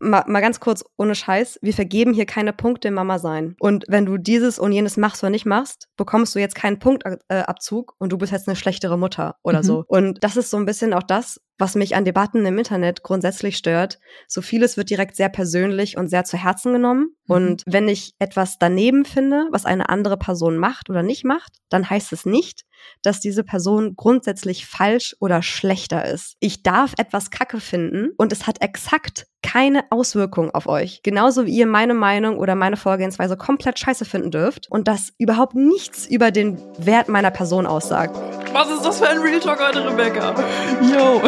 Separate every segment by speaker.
Speaker 1: mal, mal ganz kurz ohne Scheiß, wir vergeben hier keine Punkte im Mama sein. Und wenn du dieses und jenes machst oder nicht machst, bekommst du jetzt keinen Punktabzug und du bist jetzt eine schlechtere Mutter oder mhm. so. Und das ist so ein bisschen auch das, was mich an Debatten im Internet grundsätzlich stört. So vieles wird direkt sehr persönlich und sehr zu Herzen genommen. Mhm. Und wenn ich etwas daneben finde, was eine andere Person macht oder nicht macht, dann heißt es nicht, dass diese Person grundsätzlich falsch oder schlechter ist. Ich darf etwas Kacke finden und es hat exakt keine Auswirkung auf euch. Genauso wie ihr meine Meinung oder meine Vorgehensweise komplett scheiße finden dürft und das überhaupt nichts über den Wert meiner Person aussagt.
Speaker 2: Was ist das für ein Real Talk heute, Rebecca? Yo.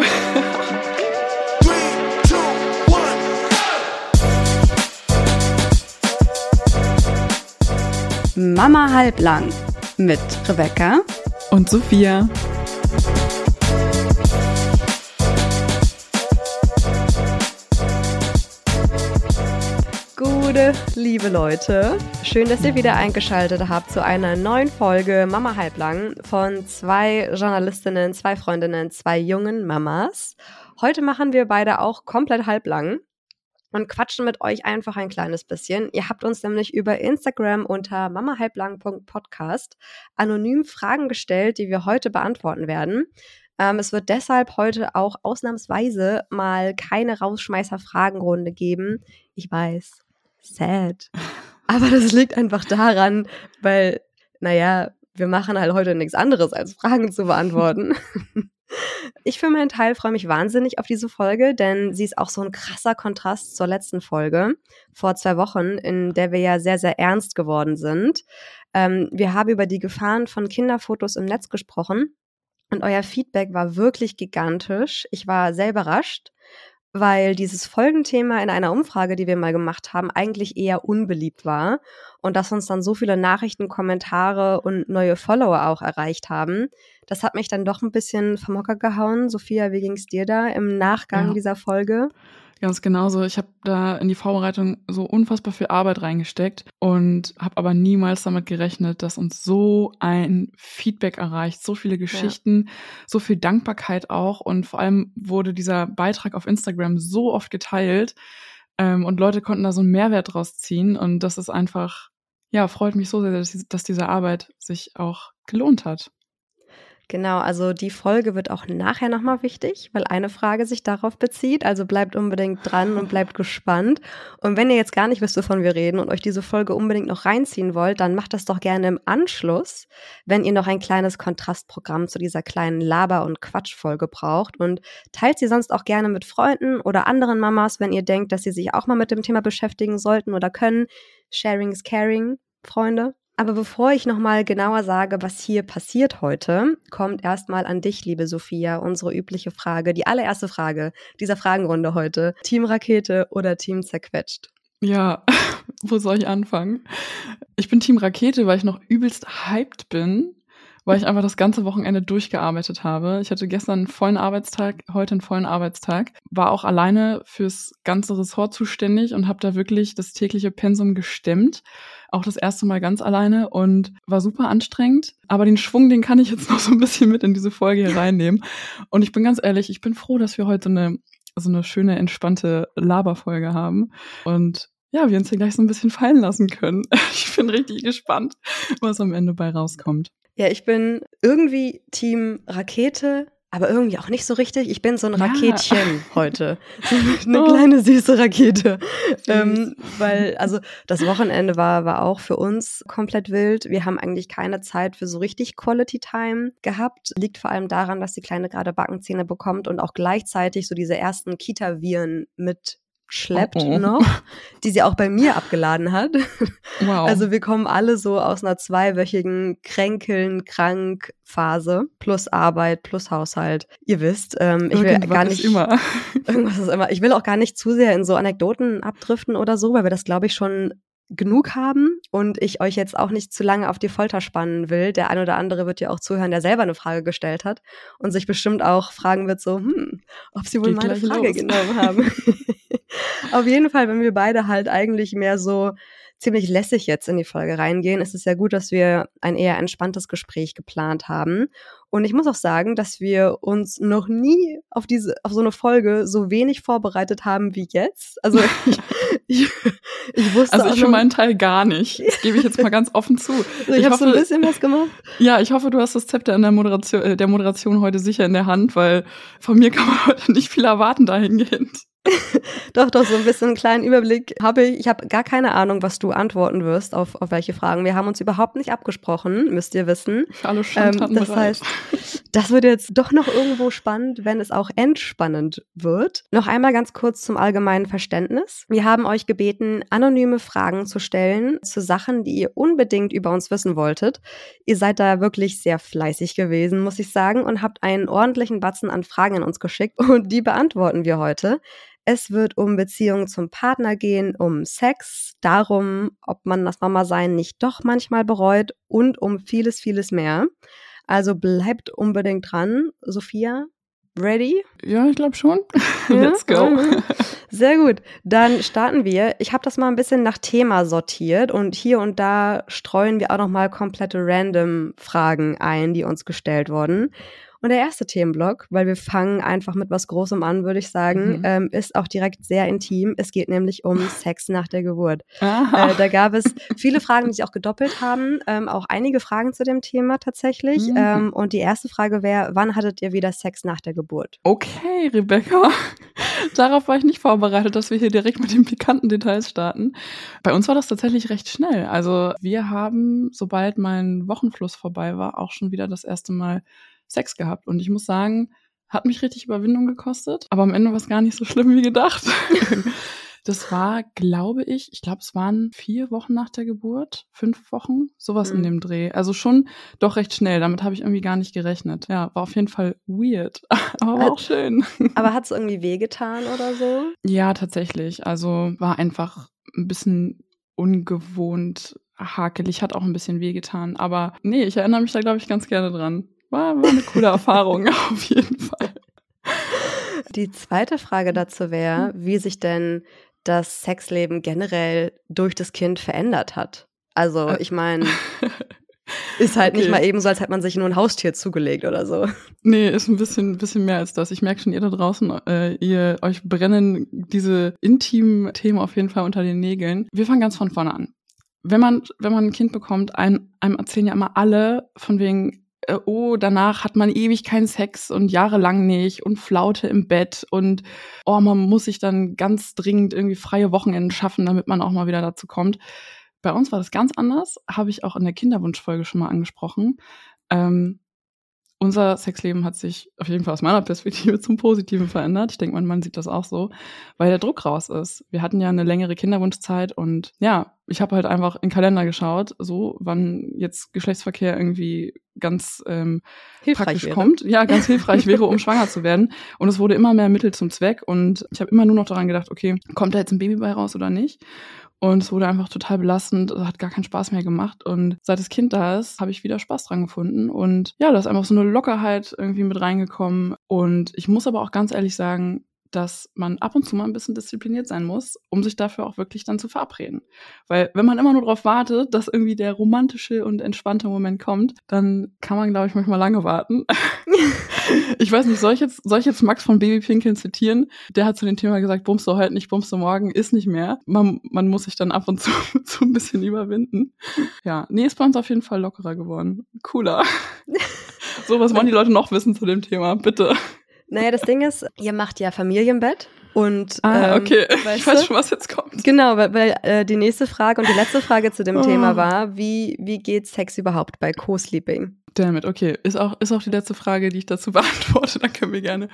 Speaker 1: Mama halblang mit Rebecca
Speaker 2: und Sophia.
Speaker 1: Gute, liebe Leute, schön, dass ihr wieder eingeschaltet habt zu einer neuen Folge Mama halblang von zwei Journalistinnen, zwei Freundinnen, zwei jungen Mamas. Heute machen wir beide auch komplett halblang und quatschen mit euch einfach ein kleines bisschen. Ihr habt uns nämlich über Instagram unter mamahalblang.podcast anonym Fragen gestellt, die wir heute beantworten werden. Ähm, es wird deshalb heute auch ausnahmsweise mal keine Rausschmeißer-Fragenrunde geben. Ich weiß, sad. Aber das liegt einfach daran, weil, naja, wir machen halt heute nichts anderes, als Fragen zu beantworten. Ich für meinen Teil freue mich wahnsinnig auf diese Folge, denn sie ist auch so ein krasser Kontrast zur letzten Folge vor zwei Wochen, in der wir ja sehr, sehr ernst geworden sind. Ähm, wir haben über die Gefahren von Kinderfotos im Netz gesprochen und euer Feedback war wirklich gigantisch. Ich war sehr überrascht weil dieses Folgenthema in einer Umfrage, die wir mal gemacht haben, eigentlich eher unbeliebt war und dass uns dann so viele Nachrichten, Kommentare und neue Follower auch erreicht haben. Das hat mich dann doch ein bisschen vom Hocker gehauen. Sophia, wie ging's dir da im Nachgang ja. dieser Folge?
Speaker 2: Ganz genauso. Ich habe da in die Vorbereitung so unfassbar viel Arbeit reingesteckt und habe aber niemals damit gerechnet, dass uns so ein Feedback erreicht, so viele Geschichten, ja. so viel Dankbarkeit auch und vor allem wurde dieser Beitrag auf Instagram so oft geteilt ähm, und Leute konnten da so einen Mehrwert draus ziehen und das ist einfach, ja, freut mich so sehr, dass, dass diese Arbeit sich auch gelohnt hat.
Speaker 1: Genau, also die Folge wird auch nachher nochmal wichtig, weil eine Frage sich darauf bezieht. Also bleibt unbedingt dran und bleibt gespannt. Und wenn ihr jetzt gar nicht wisst, wovon wir reden und euch diese Folge unbedingt noch reinziehen wollt, dann macht das doch gerne im Anschluss, wenn ihr noch ein kleines Kontrastprogramm zu dieser kleinen Laber- und Quatschfolge braucht. Und teilt sie sonst auch gerne mit Freunden oder anderen Mamas, wenn ihr denkt, dass sie sich auch mal mit dem Thema beschäftigen sollten oder können. Sharing is caring, Freunde. Aber bevor ich nochmal genauer sage, was hier passiert heute, kommt erstmal an dich, liebe Sophia, unsere übliche Frage, die allererste Frage dieser Fragenrunde heute. Team Rakete oder Team Zerquetscht?
Speaker 2: Ja, wo soll ich anfangen? Ich bin Team Rakete, weil ich noch übelst hyped bin weil ich einfach das ganze Wochenende durchgearbeitet habe. Ich hatte gestern einen vollen Arbeitstag, heute einen vollen Arbeitstag, war auch alleine fürs ganze Ressort zuständig und habe da wirklich das tägliche Pensum gestemmt. Auch das erste Mal ganz alleine und war super anstrengend. Aber den Schwung, den kann ich jetzt noch so ein bisschen mit in diese Folge hier reinnehmen. Und ich bin ganz ehrlich, ich bin froh, dass wir heute eine, so eine schöne, entspannte Laberfolge haben. Und ja, wir uns hier gleich so ein bisschen fallen lassen können. Ich bin richtig gespannt, was am Ende bei rauskommt.
Speaker 1: Ja, ich bin irgendwie Team Rakete, aber irgendwie auch nicht so richtig. Ich bin so ein Raketchen ja. heute. So eine oh. kleine süße Rakete. Ähm, weil, also das Wochenende war, war auch für uns komplett wild. Wir haben eigentlich keine Zeit für so richtig Quality Time gehabt. Liegt vor allem daran, dass die Kleine gerade Backenzähne bekommt und auch gleichzeitig so diese ersten Kita-Viren mit schleppt oh oh. noch, die sie auch bei mir abgeladen hat. Wow. Also wir kommen alle so aus einer zweiwöchigen Kränkeln, krank Phase plus Arbeit plus Haushalt. Ihr wisst, ähm, ich will gar nicht
Speaker 2: immer.
Speaker 1: irgendwas ist immer. Ich will auch gar nicht zu sehr in so Anekdoten abdriften oder so, weil wir das glaube ich schon genug haben und ich euch jetzt auch nicht zu lange auf die Folter spannen will. Der ein oder andere wird ja auch zuhören, der selber eine Frage gestellt hat und sich bestimmt auch fragen wird, so, hm, ob sie wohl Geht meine Frage los. genommen haben. auf jeden Fall, wenn wir beide halt eigentlich mehr so ziemlich lässig jetzt in die Folge reingehen, ist es ja gut, dass wir ein eher entspanntes Gespräch geplant haben. Und ich muss auch sagen, dass wir uns noch nie auf diese, auf so eine Folge so wenig vorbereitet haben wie jetzt. Also ich, ich,
Speaker 2: ich wusste Also ich für meinen Teil gar nicht. Das gebe ich jetzt mal ganz offen zu.
Speaker 1: Also ich, ich habe so ein bisschen was gemacht.
Speaker 2: Ja, ich hoffe, du hast das Zepter in der Moderation, äh, der Moderation heute sicher in der Hand, weil von mir kann man heute nicht viel erwarten dahingehend.
Speaker 1: doch, doch, so ein bisschen einen kleinen Überblick habe ich. Ich habe gar keine Ahnung, was du antworten wirst auf, auf welche Fragen. Wir haben uns überhaupt nicht abgesprochen, müsst ihr wissen.
Speaker 2: Alle ähm,
Speaker 1: Das heißt, das wird jetzt doch noch irgendwo spannend, wenn es auch entspannend wird. Noch einmal ganz kurz zum allgemeinen Verständnis. Wir haben euch gebeten, anonyme Fragen zu stellen zu Sachen, die ihr unbedingt über uns wissen wolltet. Ihr seid da wirklich sehr fleißig gewesen, muss ich sagen, und habt einen ordentlichen Batzen an Fragen an uns geschickt und die beantworten wir heute. Es wird um Beziehungen zum Partner gehen, um Sex, darum, ob man das Mama-Sein nicht doch manchmal bereut und um vieles, vieles mehr. Also bleibt unbedingt dran. Sophia, ready?
Speaker 2: Ja, ich glaube schon. Let's go. Mhm.
Speaker 1: Sehr gut. Dann starten wir. Ich habe das mal ein bisschen nach Thema sortiert und hier und da streuen wir auch noch mal komplette random Fragen ein, die uns gestellt wurden. Und der erste Themenblock, weil wir fangen einfach mit was Großem an, würde ich sagen, mhm. ähm, ist auch direkt sehr intim. Es geht nämlich um Sex nach der Geburt. Äh, da gab es viele Fragen, die sich auch gedoppelt haben, ähm, auch einige Fragen zu dem Thema tatsächlich. Mhm. Ähm, und die erste Frage wäre, wann hattet ihr wieder Sex nach der Geburt?
Speaker 2: Okay, Rebecca. Darauf war ich nicht vorbereitet, dass wir hier direkt mit den pikanten Details starten. Bei uns war das tatsächlich recht schnell. Also wir haben, sobald mein Wochenfluss vorbei war, auch schon wieder das erste Mal Sex gehabt. Und ich muss sagen, hat mich richtig Überwindung gekostet, aber am Ende war es gar nicht so schlimm wie gedacht. das war, glaube ich, ich glaube, es waren vier Wochen nach der Geburt, fünf Wochen, sowas mhm. in dem Dreh. Also schon doch recht schnell. Damit habe ich irgendwie gar nicht gerechnet. Ja, war auf jeden Fall weird, aber war auch schön.
Speaker 1: Aber hat es irgendwie wehgetan oder so?
Speaker 2: Ja, tatsächlich. Also war einfach ein bisschen ungewohnt hakelig, hat auch ein bisschen wehgetan. Aber nee, ich erinnere mich da, glaube ich, ganz gerne dran. War, war eine coole Erfahrung auf jeden Fall.
Speaker 1: Die zweite Frage dazu wäre, wie sich denn das Sexleben generell durch das Kind verändert hat. Also, äh. ich meine, ist halt okay. nicht mal eben so, als hätte man sich nur ein Haustier zugelegt oder so.
Speaker 2: Nee, ist ein bisschen, bisschen mehr als das. Ich merke schon, ihr da draußen, äh, ihr euch brennen diese intimen Themen auf jeden Fall unter den Nägeln. Wir fangen ganz von vorne an. Wenn man, wenn man ein Kind bekommt, einem, einem erzählen ja immer alle von wegen, äh, oh, danach hat man ewig keinen Sex und jahrelang nicht und Flaute im Bett und oh, man muss sich dann ganz dringend irgendwie freie Wochenenden schaffen, damit man auch mal wieder dazu kommt. Bei uns war das ganz anders, habe ich auch in der Kinderwunschfolge schon mal angesprochen. Ähm, unser Sexleben hat sich auf jeden Fall aus meiner Perspektive zum Positiven verändert. Ich denke, mein Mann sieht das auch so, weil der Druck raus ist. Wir hatten ja eine längere Kinderwunschzeit und ja, ich habe halt einfach in den Kalender geschaut, so wann jetzt Geschlechtsverkehr irgendwie ganz ähm, praktisch wäre. kommt. Ja, ganz hilfreich wäre, um schwanger zu werden. Und es wurde immer mehr Mittel zum Zweck. Und ich habe immer nur noch daran gedacht, okay, kommt da jetzt ein Baby bei raus oder nicht? Und es wurde einfach total belastend, hat gar keinen Spaß mehr gemacht. Und seit das Kind da ist, habe ich wieder Spaß dran gefunden. Und ja, da ist einfach so eine Lockerheit irgendwie mit reingekommen. Und ich muss aber auch ganz ehrlich sagen, dass man ab und zu mal ein bisschen diszipliniert sein muss, um sich dafür auch wirklich dann zu verabreden. Weil wenn man immer nur darauf wartet, dass irgendwie der romantische und entspannte Moment kommt, dann kann man, glaube ich, manchmal lange warten. ich weiß nicht, soll ich, jetzt, soll ich jetzt Max von Baby Pinkeln zitieren? Der hat zu dem Thema gesagt, bummst du heute nicht, bummst du morgen, ist nicht mehr. Man, man muss sich dann ab und zu so ein bisschen überwinden. Ja, nee, ist bei uns auf jeden Fall lockerer geworden. Cooler. so, was wollen die Leute noch wissen zu dem Thema? Bitte.
Speaker 1: Naja, das Ding ist, ihr macht ja Familienbett. Und,
Speaker 2: ah, ähm, okay. ich weiß schon, was jetzt kommt.
Speaker 1: Genau, weil, weil äh, die nächste Frage und die letzte Frage zu dem oh. Thema war, wie, wie geht Sex überhaupt bei Co-Sleeping?
Speaker 2: Damit, okay. Ist auch, ist auch die letzte Frage, die ich dazu beantworte. Dann können wir gerne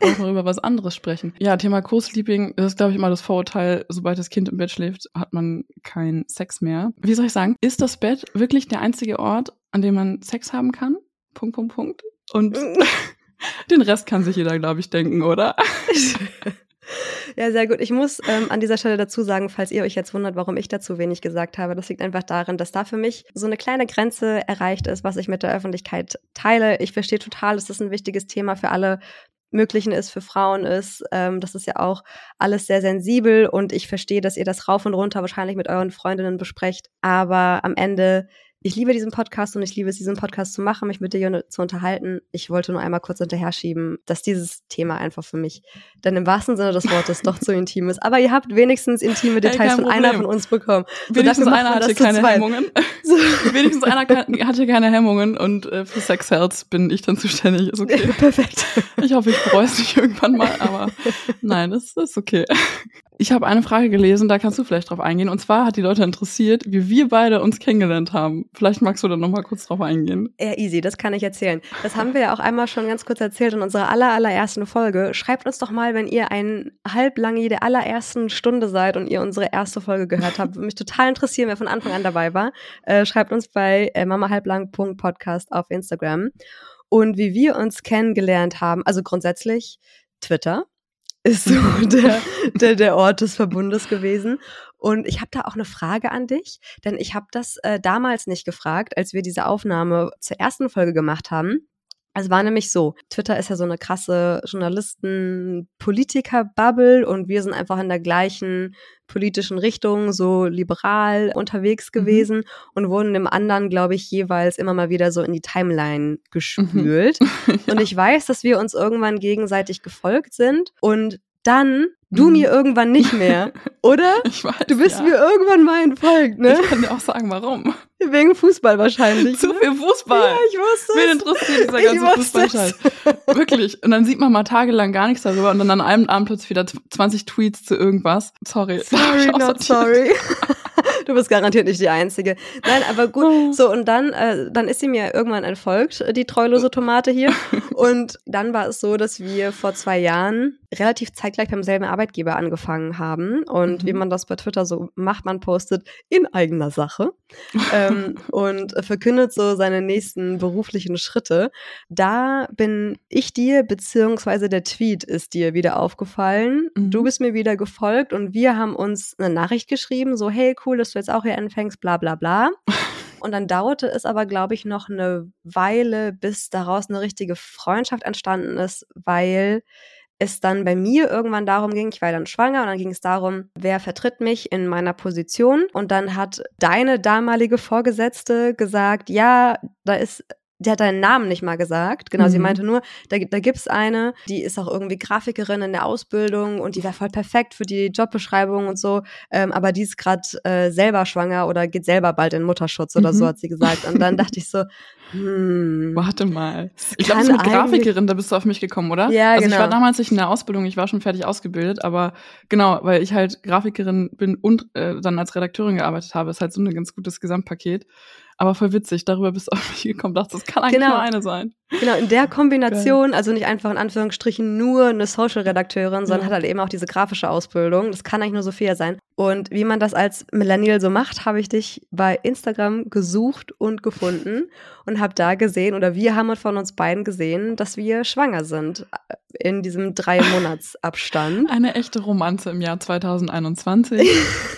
Speaker 2: auch noch über was anderes sprechen. Ja, Thema Co-Sleeping, das ist, glaube ich, immer das Vorurteil, sobald das Kind im Bett schläft, hat man keinen Sex mehr. Wie soll ich sagen? Ist das Bett wirklich der einzige Ort, an dem man Sex haben kann? Punkt, Punkt, Punkt. Und Den Rest kann sich jeder, glaube ich, denken, oder?
Speaker 1: Ja, sehr gut. Ich muss ähm, an dieser Stelle dazu sagen, falls ihr euch jetzt wundert, warum ich dazu wenig gesagt habe, das liegt einfach darin, dass da für mich so eine kleine Grenze erreicht ist, was ich mit der Öffentlichkeit teile. Ich verstehe total, dass das ein wichtiges Thema für alle möglichen ist, für Frauen ist. Ähm, das ist ja auch alles sehr sensibel und ich verstehe, dass ihr das rauf und runter wahrscheinlich mit euren Freundinnen besprecht. Aber am Ende ich liebe diesen Podcast und ich liebe es, diesen Podcast zu machen, mich mit dir zu unterhalten. Ich wollte nur einmal kurz hinterher schieben, dass dieses Thema einfach für mich dann im wahrsten Sinne des Wortes doch zu intim ist. Aber ihr habt wenigstens intime Details hey, von einer von uns bekommen.
Speaker 2: So wenigstens einer hatte keine Hemmungen. So. wenigstens einer hatte keine Hemmungen und äh, für Sex Health bin ich dann zuständig. Ist okay.
Speaker 1: Perfekt.
Speaker 2: Ich hoffe, ich bereue es nicht irgendwann mal, aber nein, es ist okay. Ich habe eine Frage gelesen, da kannst du vielleicht drauf eingehen. Und zwar hat die Leute interessiert, wie wir beide uns kennengelernt haben. Vielleicht magst du da nochmal kurz drauf eingehen.
Speaker 1: Ja, easy, das kann ich erzählen. Das haben wir ja auch einmal schon ganz kurz erzählt in unserer aller, allerersten Folge. Schreibt uns doch mal, wenn ihr ein Halblangi der allerersten Stunde seid und ihr unsere erste Folge gehört habt. Würde mich total interessieren, wer von Anfang an dabei war. Äh, schreibt uns bei äh, mamahalblang.podcast auf Instagram. Und wie wir uns kennengelernt haben, also grundsätzlich Twitter ist so der, der, der Ort des Verbundes gewesen. Und ich habe da auch eine Frage an dich, denn ich habe das äh, damals nicht gefragt, als wir diese Aufnahme zur ersten Folge gemacht haben. Es war nämlich so, Twitter ist ja so eine krasse Journalisten-Politiker-Bubble und wir sind einfach in der gleichen politischen Richtung, so liberal unterwegs mhm. gewesen mhm. und wurden dem anderen, glaube ich, jeweils immer mal wieder so in die Timeline gespült. Mhm. ja. Und ich weiß, dass wir uns irgendwann gegenseitig gefolgt sind und dann du mhm. mir irgendwann nicht mehr, oder?
Speaker 2: Ich weiß,
Speaker 1: du bist
Speaker 2: ja.
Speaker 1: mir irgendwann mal entfolgt, ne?
Speaker 2: Ich kann dir auch sagen, warum.
Speaker 1: Wegen Fußball wahrscheinlich.
Speaker 2: Zu
Speaker 1: ne?
Speaker 2: viel Fußball.
Speaker 1: Ja, ich wusste
Speaker 2: Wen interessiert dieser ganze Fußballscheiß? Wirklich. Und dann sieht man mal tagelang gar nichts darüber und dann an einem Abend plötzlich wieder 20 Tweets zu irgendwas. Sorry.
Speaker 1: Sorry, not sorry. du bist garantiert nicht die Einzige. Nein, aber gut. Oh. So, und dann, äh, dann ist sie mir irgendwann entfolgt, die treulose Tomate hier. Und dann war es so, dass wir vor zwei Jahren relativ zeitgleich beim selben Arbeitgeber angefangen haben. Und mhm. wie man das bei Twitter so macht, man postet in eigener Sache ähm, und verkündet so seine nächsten beruflichen Schritte. Da bin ich dir, beziehungsweise der Tweet ist dir wieder aufgefallen. Mhm. Du bist mir wieder gefolgt und wir haben uns eine Nachricht geschrieben, so, hey, cool, dass du jetzt auch hier anfängst, bla bla bla. Und dann dauerte es aber, glaube ich, noch eine Weile, bis daraus eine richtige Freundschaft entstanden ist, weil es dann bei mir irgendwann darum ging, ich war dann schwanger und dann ging es darum, wer vertritt mich in meiner Position. Und dann hat deine damalige Vorgesetzte gesagt, ja, da ist die hat deinen Namen nicht mal gesagt. Genau, mhm. sie meinte nur, da, da gibt's eine, die ist auch irgendwie Grafikerin in der Ausbildung und die wäre voll perfekt für die Jobbeschreibung und so. Ähm, aber die ist gerade äh, selber schwanger oder geht selber bald in Mutterschutz oder mhm. so, hat sie gesagt. Und dann dachte ich so, hm.
Speaker 2: Warte mal. Ich glaube, mit Grafikerin, da bist du auf mich gekommen, oder?
Speaker 1: Ja,
Speaker 2: also
Speaker 1: genau.
Speaker 2: ich war damals nicht in der Ausbildung, ich war schon fertig ausgebildet, aber genau, weil ich halt Grafikerin bin und äh, dann als Redakteurin gearbeitet habe, ist halt so ein ganz gutes Gesamtpaket. Aber voll witzig, darüber bist du auf mich gekommen, dachte, das kann eigentlich genau. nur eine sein.
Speaker 1: Genau, in der Kombination, Geil. also nicht einfach in Anführungsstrichen nur eine Social-Redakteurin, sondern ja. hat halt eben auch diese grafische Ausbildung. Das kann eigentlich nur Sophia sein. Und wie man das als Millennial so macht, habe ich dich bei Instagram gesucht und gefunden und habe da gesehen, oder wir haben von uns beiden gesehen, dass wir schwanger sind äh, in diesem drei Monatsabstand.
Speaker 2: Eine echte Romanze im Jahr 2021.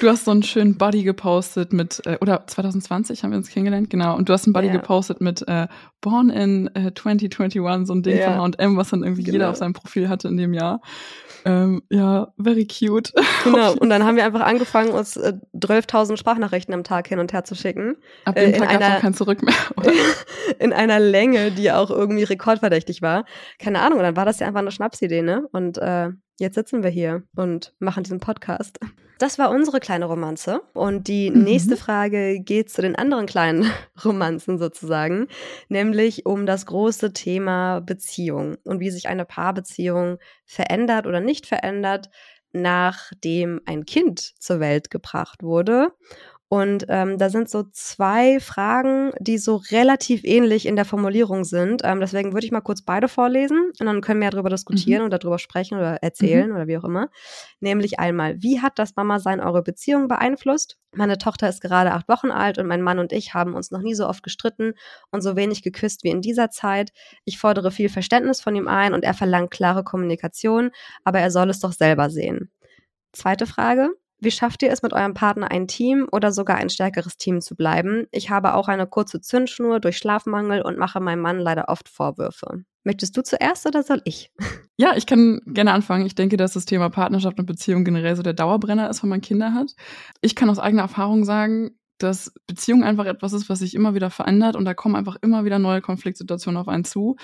Speaker 2: du hast so einen schönen Body gepostet mit, äh, oder 2020 haben wir uns kennengelernt, genau. Und du hast einen Body ja. gepostet mit äh, Born in äh, 2021, so ein Ding ja. von H&M, was dann irgendwie genau. jeder auf seinem Profil hatte in dem Jahr. Ähm, ja, very cute.
Speaker 1: Genau, und dann haben wir einfach angefangen, uns äh, 12.000 Sprachnachrichten am Tag hin und her zu schicken.
Speaker 2: Ab dem äh, Tag gab es kein Zurück mehr, oder?
Speaker 1: in einer Länge, die auch irgendwie rekordverdächtig war. Keine Ahnung, und dann war das ja einfach eine Schnapsidee, ne? Und äh, jetzt sitzen wir hier und machen diesen Podcast. Das war unsere kleine Romanze. Und die mhm. nächste Frage geht zu den anderen kleinen Romanzen sozusagen, nämlich um das große Thema Beziehung und wie sich eine Paarbeziehung verändert oder nicht verändert, nachdem ein Kind zur Welt gebracht wurde und ähm, da sind so zwei Fragen, die so relativ ähnlich in der Formulierung sind. Ähm, deswegen würde ich mal kurz beide vorlesen und dann können wir ja darüber diskutieren mhm. oder darüber sprechen oder erzählen mhm. oder wie auch immer. Nämlich einmal, wie hat das Mama-Sein eure Beziehung beeinflusst? Meine Tochter ist gerade acht Wochen alt und mein Mann und ich haben uns noch nie so oft gestritten und so wenig geküsst wie in dieser Zeit. Ich fordere viel Verständnis von ihm ein und er verlangt klare Kommunikation, aber er soll es doch selber sehen. Zweite Frage. Wie schafft ihr es, mit eurem Partner ein Team oder sogar ein stärkeres Team zu bleiben? Ich habe auch eine kurze Zündschnur durch Schlafmangel und mache meinem Mann leider oft Vorwürfe. Möchtest du zuerst oder soll ich?
Speaker 2: Ja, ich kann gerne anfangen. Ich denke, dass das Thema Partnerschaft und Beziehung generell so der Dauerbrenner ist, wenn man Kinder hat. Ich kann aus eigener Erfahrung sagen, dass Beziehung einfach etwas ist, was sich immer wieder verändert und da kommen einfach immer wieder neue Konfliktsituationen auf einen zu.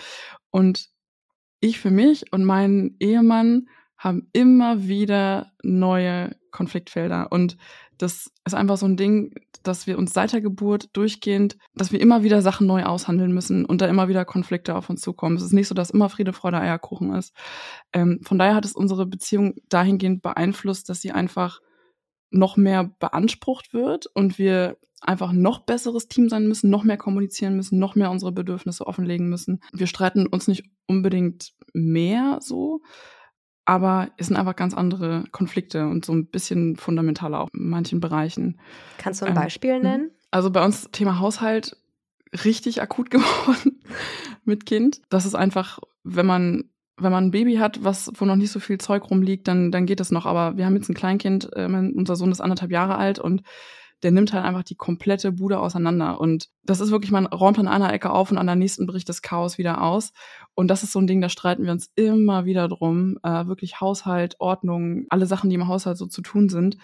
Speaker 2: Und ich für mich und mein Ehemann haben immer wieder neue Konfliktfelder. Und das ist einfach so ein Ding, dass wir uns seit der Geburt durchgehend, dass wir immer wieder Sachen neu aushandeln müssen und da immer wieder Konflikte auf uns zukommen. Es ist nicht so, dass immer Friede, Freude, Eierkuchen ist. Ähm, von daher hat es unsere Beziehung dahingehend beeinflusst, dass sie einfach noch mehr beansprucht wird und wir einfach noch besseres Team sein müssen, noch mehr kommunizieren müssen, noch mehr unsere Bedürfnisse offenlegen müssen. Wir streiten uns nicht unbedingt mehr so, aber es sind einfach ganz andere Konflikte und so ein bisschen fundamentaler auch in manchen Bereichen.
Speaker 1: Kannst du ein ähm, Beispiel ähm, nennen?
Speaker 2: Also bei uns Thema Haushalt richtig akut geworden mit Kind. Das ist einfach, wenn man wenn man ein Baby hat, was wo noch nicht so viel Zeug rumliegt, dann dann geht das noch. Aber wir haben jetzt ein Kleinkind, äh, unser Sohn ist anderthalb Jahre alt und der nimmt halt einfach die komplette Bude auseinander. Und das ist wirklich, man räumt an einer Ecke auf und an der nächsten bricht das Chaos wieder aus. Und das ist so ein Ding, da streiten wir uns immer wieder drum. Äh, wirklich Haushalt, Ordnung, alle Sachen, die im Haushalt so zu tun sind.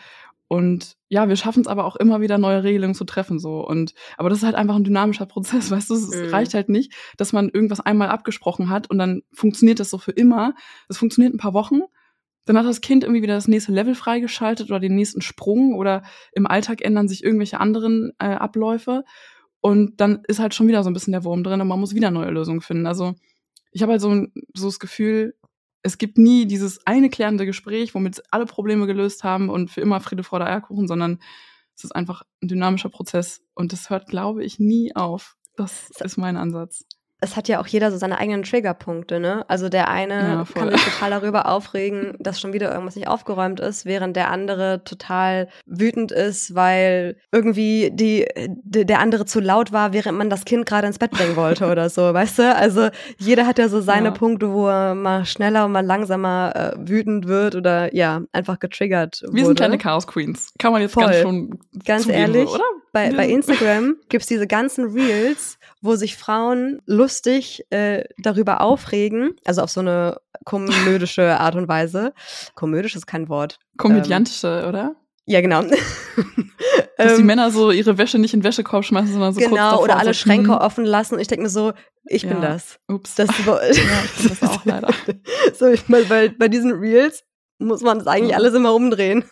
Speaker 2: Und ja, wir schaffen es aber auch immer wieder neue Regelungen zu treffen so und aber das ist halt einfach ein dynamischer Prozess, weißt du, es mhm. reicht halt nicht, dass man irgendwas einmal abgesprochen hat und dann funktioniert das so für immer. Das funktioniert ein paar Wochen dann hat das Kind irgendwie wieder das nächste Level freigeschaltet oder den nächsten Sprung oder im Alltag ändern sich irgendwelche anderen äh, Abläufe und dann ist halt schon wieder so ein bisschen der Wurm drin und man muss wieder neue Lösungen finden. Also ich habe halt so, so das Gefühl, es gibt nie dieses eine klärende Gespräch, womit alle Probleme gelöst haben und für immer Friede, Freude, Eierkuchen, sondern es ist einfach ein dynamischer Prozess und das hört, glaube ich, nie auf. Das ist mein Ansatz
Speaker 1: es hat ja auch jeder so seine eigenen Triggerpunkte, ne? Also der eine ja, kann sich total darüber aufregen, dass schon wieder irgendwas nicht aufgeräumt ist, während der andere total wütend ist, weil irgendwie die, die der andere zu laut war, während man das Kind gerade ins Bett bringen wollte oder so, weißt du? Also jeder hat ja so seine ja. Punkte, wo er mal schneller und mal langsamer äh, wütend wird oder ja, einfach getriggert
Speaker 2: Wir wurde. sind kleine Chaos Queens. Kann man jetzt Voll. ganz schon
Speaker 1: Ganz zugeben, ehrlich, oder? Bei, bei Instagram gibt's diese ganzen Reels, wo sich Frauen lustig äh, darüber aufregen, also auf so eine komödische Art und Weise. Komödisch ist kein Wort.
Speaker 2: Komödiantische, ähm, oder?
Speaker 1: Ja, genau.
Speaker 2: Dass die ähm, Männer so ihre Wäsche nicht in den Wäschekorb schmeißen, sondern so
Speaker 1: genau,
Speaker 2: kurz davor,
Speaker 1: oder alle so, Schränke hm. offen lassen. Und ich denke mir so, ich ja. bin das.
Speaker 2: Ups.
Speaker 1: Das,
Speaker 2: ja, das auch leider.
Speaker 1: so, ich meine, bei, bei diesen Reels muss man das eigentlich alles immer umdrehen.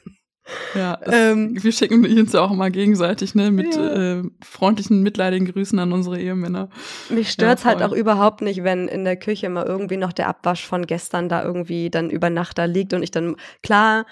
Speaker 2: Ja, ähm, wir schicken uns ja auch immer gegenseitig, ne, mit ja. äh, freundlichen, mitleidigen Grüßen an unsere Ehemänner.
Speaker 1: Mich stört's ja, halt auch überhaupt nicht, wenn in der Küche mal irgendwie noch der Abwasch von gestern da irgendwie dann über Nacht da liegt und ich dann, klar,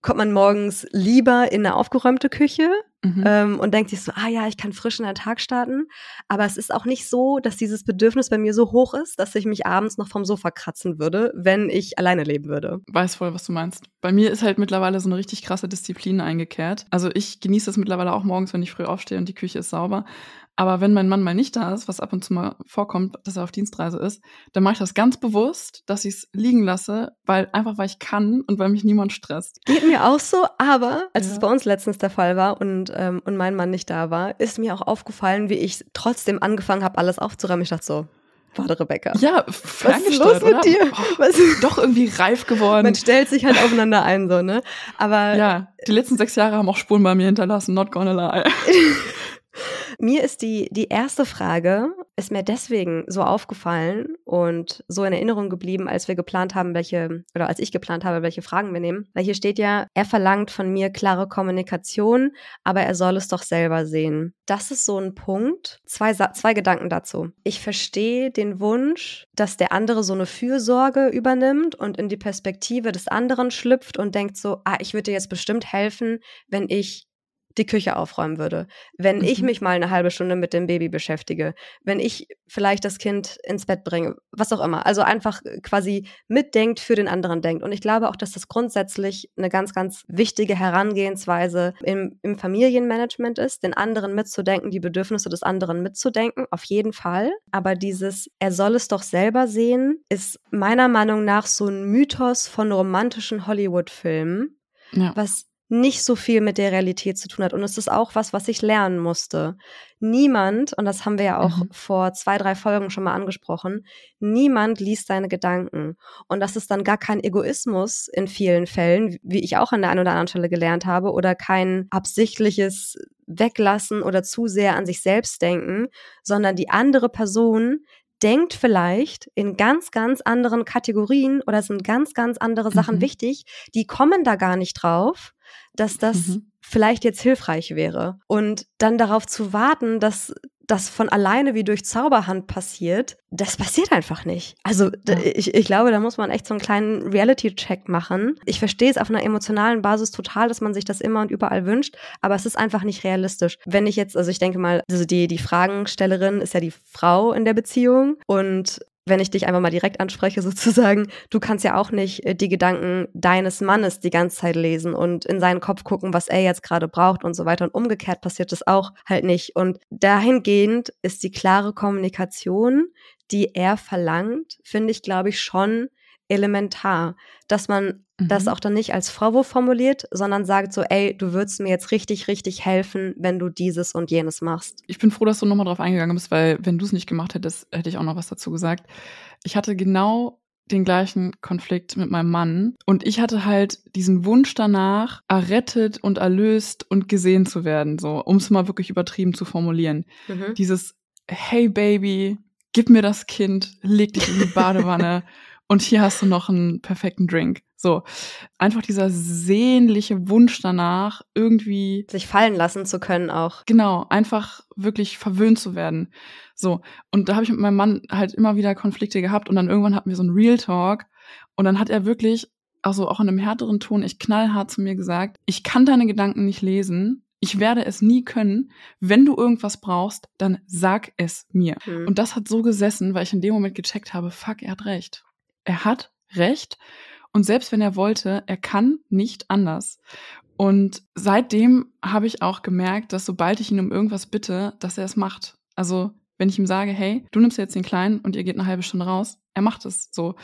Speaker 1: kommt man morgens lieber in eine aufgeräumte Küche mhm. ähm, und denkt sich so, ah ja, ich kann frisch in den Tag starten. Aber es ist auch nicht so, dass dieses Bedürfnis bei mir so hoch ist, dass ich mich abends noch vom Sofa kratzen würde, wenn ich alleine leben würde.
Speaker 2: Weiß voll, was du meinst. Bei mir ist halt mittlerweile so eine richtig krasse Disziplin eingekehrt. Also ich genieße es mittlerweile auch morgens, wenn ich früh aufstehe und die Küche ist sauber. Aber wenn mein Mann mal nicht da ist, was ab und zu mal vorkommt, dass er auf Dienstreise ist, dann mache ich das ganz bewusst, dass ich es liegen lasse, weil einfach weil ich kann und weil mich niemand stresst.
Speaker 1: Geht mir auch so, aber als ja. es bei uns letztens der Fall war und, ähm, und mein Mann nicht da war, ist mir auch aufgefallen, wie ich trotzdem angefangen habe, alles aufzuräumen. Ich dachte so, warte Rebecca.
Speaker 2: Ja, was ist los mit oder? dir? Oh, was? Doch irgendwie reif geworden.
Speaker 1: Man stellt sich halt aufeinander ein, so, ne? Aber.
Speaker 2: Ja, die letzten sechs Jahre haben auch Spuren bei mir hinterlassen, not gonna lie.
Speaker 1: Mir ist die, die erste Frage, ist mir deswegen so aufgefallen und so in Erinnerung geblieben, als wir geplant haben, welche, oder als ich geplant habe, welche Fragen wir nehmen. Weil hier steht ja, er verlangt von mir klare Kommunikation, aber er soll es doch selber sehen. Das ist so ein Punkt. Zwei, zwei Gedanken dazu. Ich verstehe den Wunsch, dass der andere so eine Fürsorge übernimmt und in die Perspektive des anderen schlüpft und denkt so, ah, ich würde dir jetzt bestimmt helfen, wenn ich die Küche aufräumen würde, wenn mhm. ich mich mal eine halbe Stunde mit dem Baby beschäftige, wenn ich vielleicht das Kind ins Bett bringe, was auch immer. Also einfach quasi mitdenkt, für den anderen denkt. Und ich glaube auch, dass das grundsätzlich eine ganz, ganz wichtige Herangehensweise im, im Familienmanagement ist, den anderen mitzudenken, die Bedürfnisse des anderen mitzudenken, auf jeden Fall. Aber dieses, er soll es doch selber sehen, ist meiner Meinung nach so ein Mythos von romantischen Hollywood-Filmen, ja. was nicht so viel mit der Realität zu tun hat. Und es ist auch was, was ich lernen musste. Niemand, und das haben wir ja auch mhm. vor zwei, drei Folgen schon mal angesprochen, niemand liest seine Gedanken. Und das ist dann gar kein Egoismus in vielen Fällen, wie ich auch an der einen oder anderen Stelle gelernt habe, oder kein absichtliches weglassen oder zu sehr an sich selbst denken, sondern die andere Person denkt vielleicht in ganz, ganz anderen Kategorien oder sind ganz, ganz andere Sachen mhm. wichtig, die kommen da gar nicht drauf, dass das mhm. vielleicht jetzt hilfreich wäre. Und dann darauf zu warten, dass das von alleine wie durch Zauberhand passiert, das passiert einfach nicht. Also ja. ich, ich glaube, da muss man echt so einen kleinen Reality-Check machen. Ich verstehe es auf einer emotionalen Basis total, dass man sich das immer und überall wünscht, aber es ist einfach nicht realistisch. Wenn ich jetzt, also ich denke mal, also die, die Fragenstellerin ist ja die Frau in der Beziehung und wenn ich dich einfach mal direkt anspreche, sozusagen, du kannst ja auch nicht äh, die Gedanken deines Mannes die ganze Zeit lesen und in seinen Kopf gucken, was er jetzt gerade braucht und so weiter. Und umgekehrt passiert das auch halt nicht. Und dahingehend ist die klare Kommunikation, die er verlangt, finde ich, glaube ich, schon elementar, dass man mhm. das auch dann nicht als Vorwurf formuliert, sondern sagt so, ey, du würdest mir jetzt richtig, richtig helfen, wenn du dieses und jenes machst.
Speaker 2: Ich bin froh, dass du nochmal drauf eingegangen bist, weil wenn du es nicht gemacht hättest, hätte ich auch noch was dazu gesagt. Ich hatte genau den gleichen Konflikt mit meinem Mann und ich hatte halt diesen Wunsch danach, errettet und erlöst und gesehen zu werden, so, um es mal wirklich übertrieben zu formulieren. Mhm. Dieses Hey Baby, gib mir das Kind, leg dich in die Badewanne und hier hast du noch einen perfekten Drink. So, einfach dieser sehnliche Wunsch danach, irgendwie
Speaker 1: sich fallen lassen zu können auch.
Speaker 2: Genau, einfach wirklich verwöhnt zu werden. So, und da habe ich mit meinem Mann halt immer wieder Konflikte gehabt und dann irgendwann hatten wir so einen Real Talk und dann hat er wirklich, also auch in einem härteren Ton, echt knallhart zu mir gesagt, ich kann deine Gedanken nicht lesen, ich werde es nie können. Wenn du irgendwas brauchst, dann sag es mir. Mhm. Und das hat so gesessen, weil ich in dem Moment gecheckt habe, fuck, er hat recht er hat recht. Und selbst wenn er wollte, er kann nicht anders. Und seitdem habe ich auch gemerkt, dass sobald ich ihn um irgendwas bitte, dass er es macht. Also wenn ich ihm sage, hey, du nimmst jetzt den Kleinen und ihr geht eine halbe Stunde raus, er macht es so.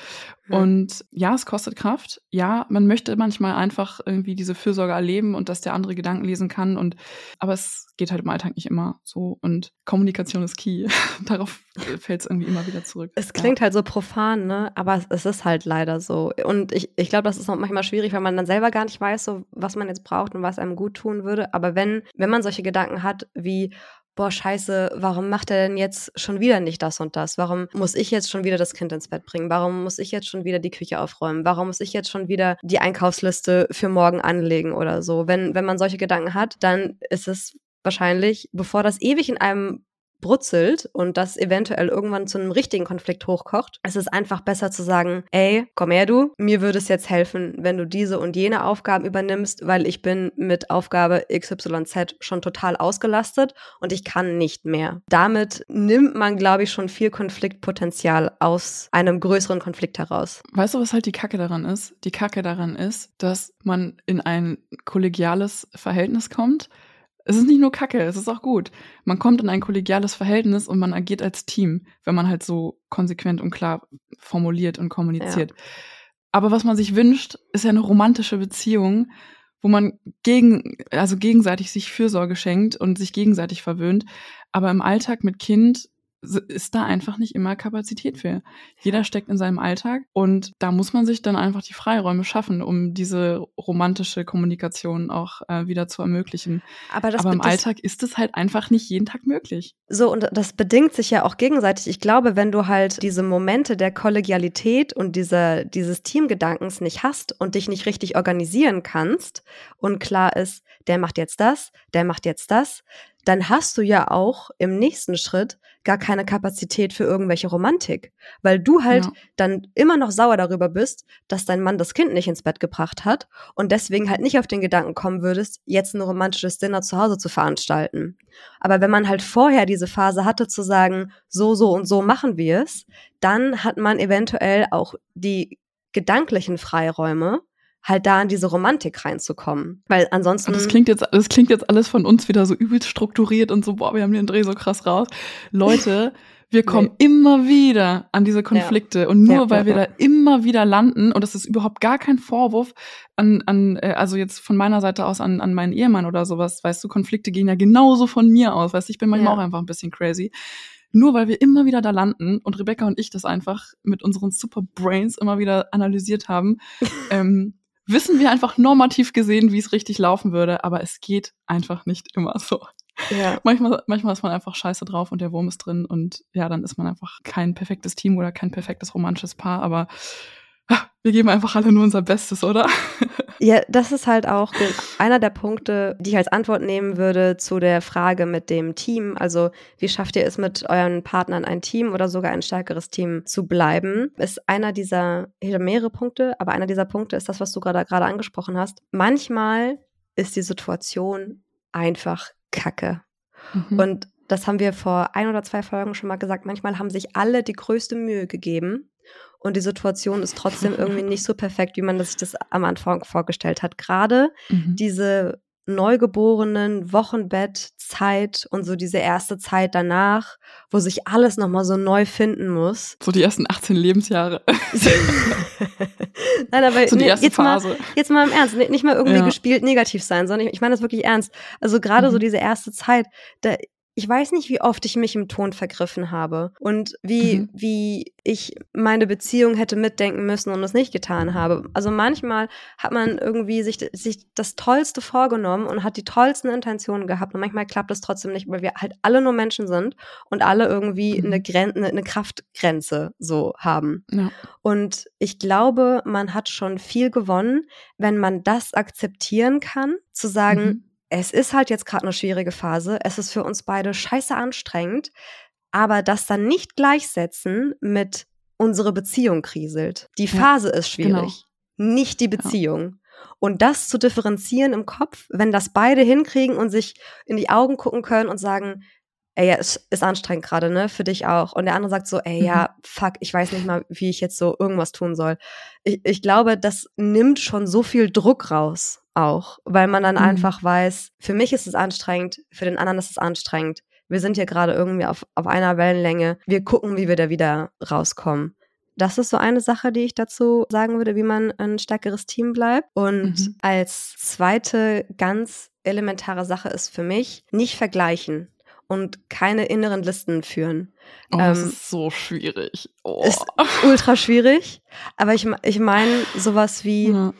Speaker 2: Ja. Und ja, es kostet Kraft. Ja, man möchte manchmal einfach irgendwie diese Fürsorge erleben und dass der andere Gedanken lesen kann. Und aber es geht halt im Alltag nicht immer so. Und Kommunikation ist key. Darauf fällt es irgendwie immer wieder zurück.
Speaker 1: Es klingt ja. halt so profan, ne? Aber es ist halt leider so. Und ich, ich glaube, das ist auch manchmal schwierig, weil man dann selber gar nicht weiß, so was man jetzt braucht und was einem gut tun würde. Aber wenn, wenn man solche Gedanken hat, wie boah, scheiße, warum macht er denn jetzt schon wieder nicht das und das? Warum muss ich jetzt schon wieder das Kind ins Bett bringen? Warum muss ich jetzt schon wieder die Küche aufräumen? Warum muss ich jetzt schon wieder die Einkaufsliste für morgen anlegen oder so? Wenn, wenn man solche Gedanken hat, dann ist es wahrscheinlich, bevor das ewig in einem brutzelt und das eventuell irgendwann zu einem richtigen Konflikt hochkocht, es ist einfach besser zu sagen, ey, komm her du, mir würde es jetzt helfen, wenn du diese und jene Aufgaben übernimmst, weil ich bin mit Aufgabe XYZ schon total ausgelastet und ich kann nicht mehr. Damit nimmt man, glaube ich, schon viel Konfliktpotenzial aus einem größeren Konflikt heraus.
Speaker 2: Weißt du, was halt die Kacke daran ist? Die Kacke daran ist, dass man in ein kollegiales Verhältnis kommt, es ist nicht nur Kacke, es ist auch gut. Man kommt in ein kollegiales Verhältnis und man agiert als Team, wenn man halt so konsequent und klar formuliert und kommuniziert. Ja. Aber was man sich wünscht, ist ja eine romantische Beziehung, wo man gegen, also gegenseitig sich Fürsorge schenkt und sich gegenseitig verwöhnt. Aber im Alltag mit Kind ist da einfach nicht immer Kapazität für. Jeder steckt in seinem Alltag und da muss man sich dann einfach die Freiräume schaffen, um diese romantische Kommunikation auch äh, wieder zu ermöglichen. Aber, das, Aber im Alltag ist es halt einfach nicht jeden Tag möglich.
Speaker 1: So, und das bedingt sich ja auch gegenseitig. Ich glaube, wenn du halt diese Momente der Kollegialität und diese, dieses Teamgedankens nicht hast und dich nicht richtig organisieren kannst und klar ist, der macht jetzt das, der macht jetzt das, dann hast du ja auch im nächsten Schritt gar keine Kapazität für irgendwelche Romantik, weil du halt ja. dann immer noch sauer darüber bist, dass dein Mann das Kind nicht ins Bett gebracht hat und deswegen halt nicht auf den Gedanken kommen würdest, jetzt ein romantisches Dinner zu Hause zu veranstalten. Aber wenn man halt vorher diese Phase hatte zu sagen, so, so und so machen wir es, dann hat man eventuell auch die gedanklichen Freiräume, halt da in diese Romantik reinzukommen. Weil ansonsten.
Speaker 2: Das klingt jetzt, das klingt jetzt alles von uns wieder so übelst strukturiert und so, boah, wir haben den Dreh so krass raus. Leute, wir kommen nee. immer wieder an diese Konflikte. Ja. Und nur ja, weil ja, wir da immer wieder landen, und das ist überhaupt gar kein Vorwurf an, an äh, also jetzt von meiner Seite aus an, an meinen Ehemann oder sowas, weißt du, Konflikte gehen ja genauso von mir aus. Weißt du, ich bin manchmal auch einfach ein bisschen crazy. Nur weil wir immer wieder da landen und Rebecca und ich das einfach mit unseren Super Brains immer wieder analysiert haben, ähm, wissen wir einfach normativ gesehen, wie es richtig laufen würde, aber es geht einfach nicht immer so. Ja. Manchmal, manchmal ist man einfach scheiße drauf und der Wurm ist drin und ja, dann ist man einfach kein perfektes Team oder kein perfektes romantisches Paar, aber wir geben einfach alle nur unser Bestes, oder?
Speaker 1: Ja, das ist halt auch einer der Punkte, die ich als Antwort nehmen würde zu der Frage mit dem Team. Also, wie schafft ihr es mit euren Partnern ein Team oder sogar ein stärkeres Team zu bleiben? Ist einer dieser, ich habe mehrere Punkte, aber einer dieser Punkte ist das, was du gerade gerade angesprochen hast. Manchmal ist die Situation einfach Kacke. Mhm. Und das haben wir vor ein oder zwei Folgen schon mal gesagt. Manchmal haben sich alle die größte Mühe gegeben und die Situation ist trotzdem irgendwie nicht so perfekt, wie man sich das am Anfang vorgestellt hat. Gerade mhm. diese neugeborenen Wochenbettzeit und so diese erste Zeit danach, wo sich alles nochmal so neu finden muss.
Speaker 2: So die ersten 18 Lebensjahre.
Speaker 1: Nein, aber so die erste jetzt, Phase. Mal, jetzt mal im Ernst, nicht mal irgendwie ja. gespielt negativ sein, sondern ich, ich meine das wirklich ernst. Also gerade mhm. so diese erste Zeit, da ich weiß nicht, wie oft ich mich im Ton vergriffen habe und wie, mhm. wie ich meine Beziehung hätte mitdenken müssen und es nicht getan habe. Also manchmal hat man irgendwie sich, sich das Tollste vorgenommen und hat die tollsten Intentionen gehabt und manchmal klappt es trotzdem nicht, weil wir halt alle nur Menschen sind und alle irgendwie mhm. eine, Gren eine, eine Kraftgrenze so haben. Ja. Und ich glaube, man hat schon viel gewonnen, wenn man das akzeptieren kann, zu sagen, mhm es ist halt jetzt gerade eine schwierige Phase. Es ist für uns beide scheiße anstrengend. Aber das dann nicht gleichsetzen mit unsere Beziehung kriselt. Die Phase ja, ist schwierig, genau. nicht die Beziehung. Ja. Und das zu differenzieren im Kopf, wenn das beide hinkriegen und sich in die Augen gucken können und sagen, ey, ja, es ist anstrengend gerade, ne, für dich auch. Und der andere sagt so, ey, ja, mhm. fuck, ich weiß nicht mal, wie ich jetzt so irgendwas tun soll. Ich, ich glaube, das nimmt schon so viel Druck raus auch, weil man dann mhm. einfach weiß, für mich ist es anstrengend, für den anderen ist es anstrengend. Wir sind hier gerade irgendwie auf, auf einer Wellenlänge. Wir gucken, wie wir da wieder rauskommen. Das ist so eine Sache, die ich dazu sagen würde, wie man ein stärkeres Team bleibt. Und mhm. als zweite ganz elementare Sache ist für mich, nicht vergleichen und keine inneren Listen führen.
Speaker 2: Oh, das ähm, ist so schwierig. Oh.
Speaker 1: Ist ultra schwierig. Aber ich, ich meine sowas wie, ja.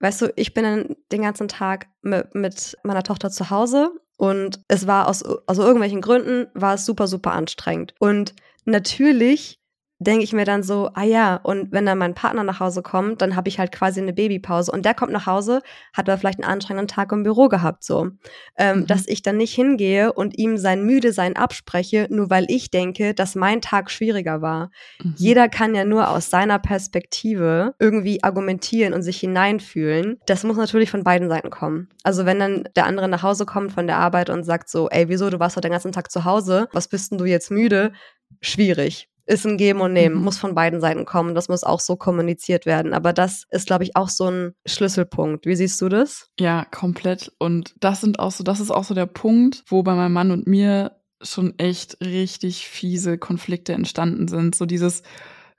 Speaker 1: Weißt du, ich bin den ganzen Tag mit, mit meiner Tochter zu Hause und es war aus, aus irgendwelchen Gründen, war es super, super anstrengend. Und natürlich denke ich mir dann so, ah ja, und wenn dann mein Partner nach Hause kommt, dann habe ich halt quasi eine Babypause und der kommt nach Hause, hat aber vielleicht einen anstrengenden Tag im Büro gehabt, so. Ähm, mhm. Dass ich dann nicht hingehe und ihm sein müde sein abspreche, nur weil ich denke, dass mein Tag schwieriger war. Mhm. Jeder kann ja nur aus seiner Perspektive irgendwie argumentieren und sich hineinfühlen. Das muss natürlich von beiden Seiten kommen. Also wenn dann der andere nach Hause kommt von der Arbeit und sagt so, ey, wieso, du warst heute den ganzen Tag zu Hause, was bist denn du jetzt müde? Schwierig ist ein Geben und Nehmen, mhm. muss von beiden Seiten kommen. Das muss auch so kommuniziert werden. Aber das ist, glaube ich, auch so ein Schlüsselpunkt. Wie siehst du das?
Speaker 2: Ja, komplett. Und das sind auch so, das ist auch so der Punkt, wo bei meinem Mann und mir schon echt richtig fiese Konflikte entstanden sind. So dieses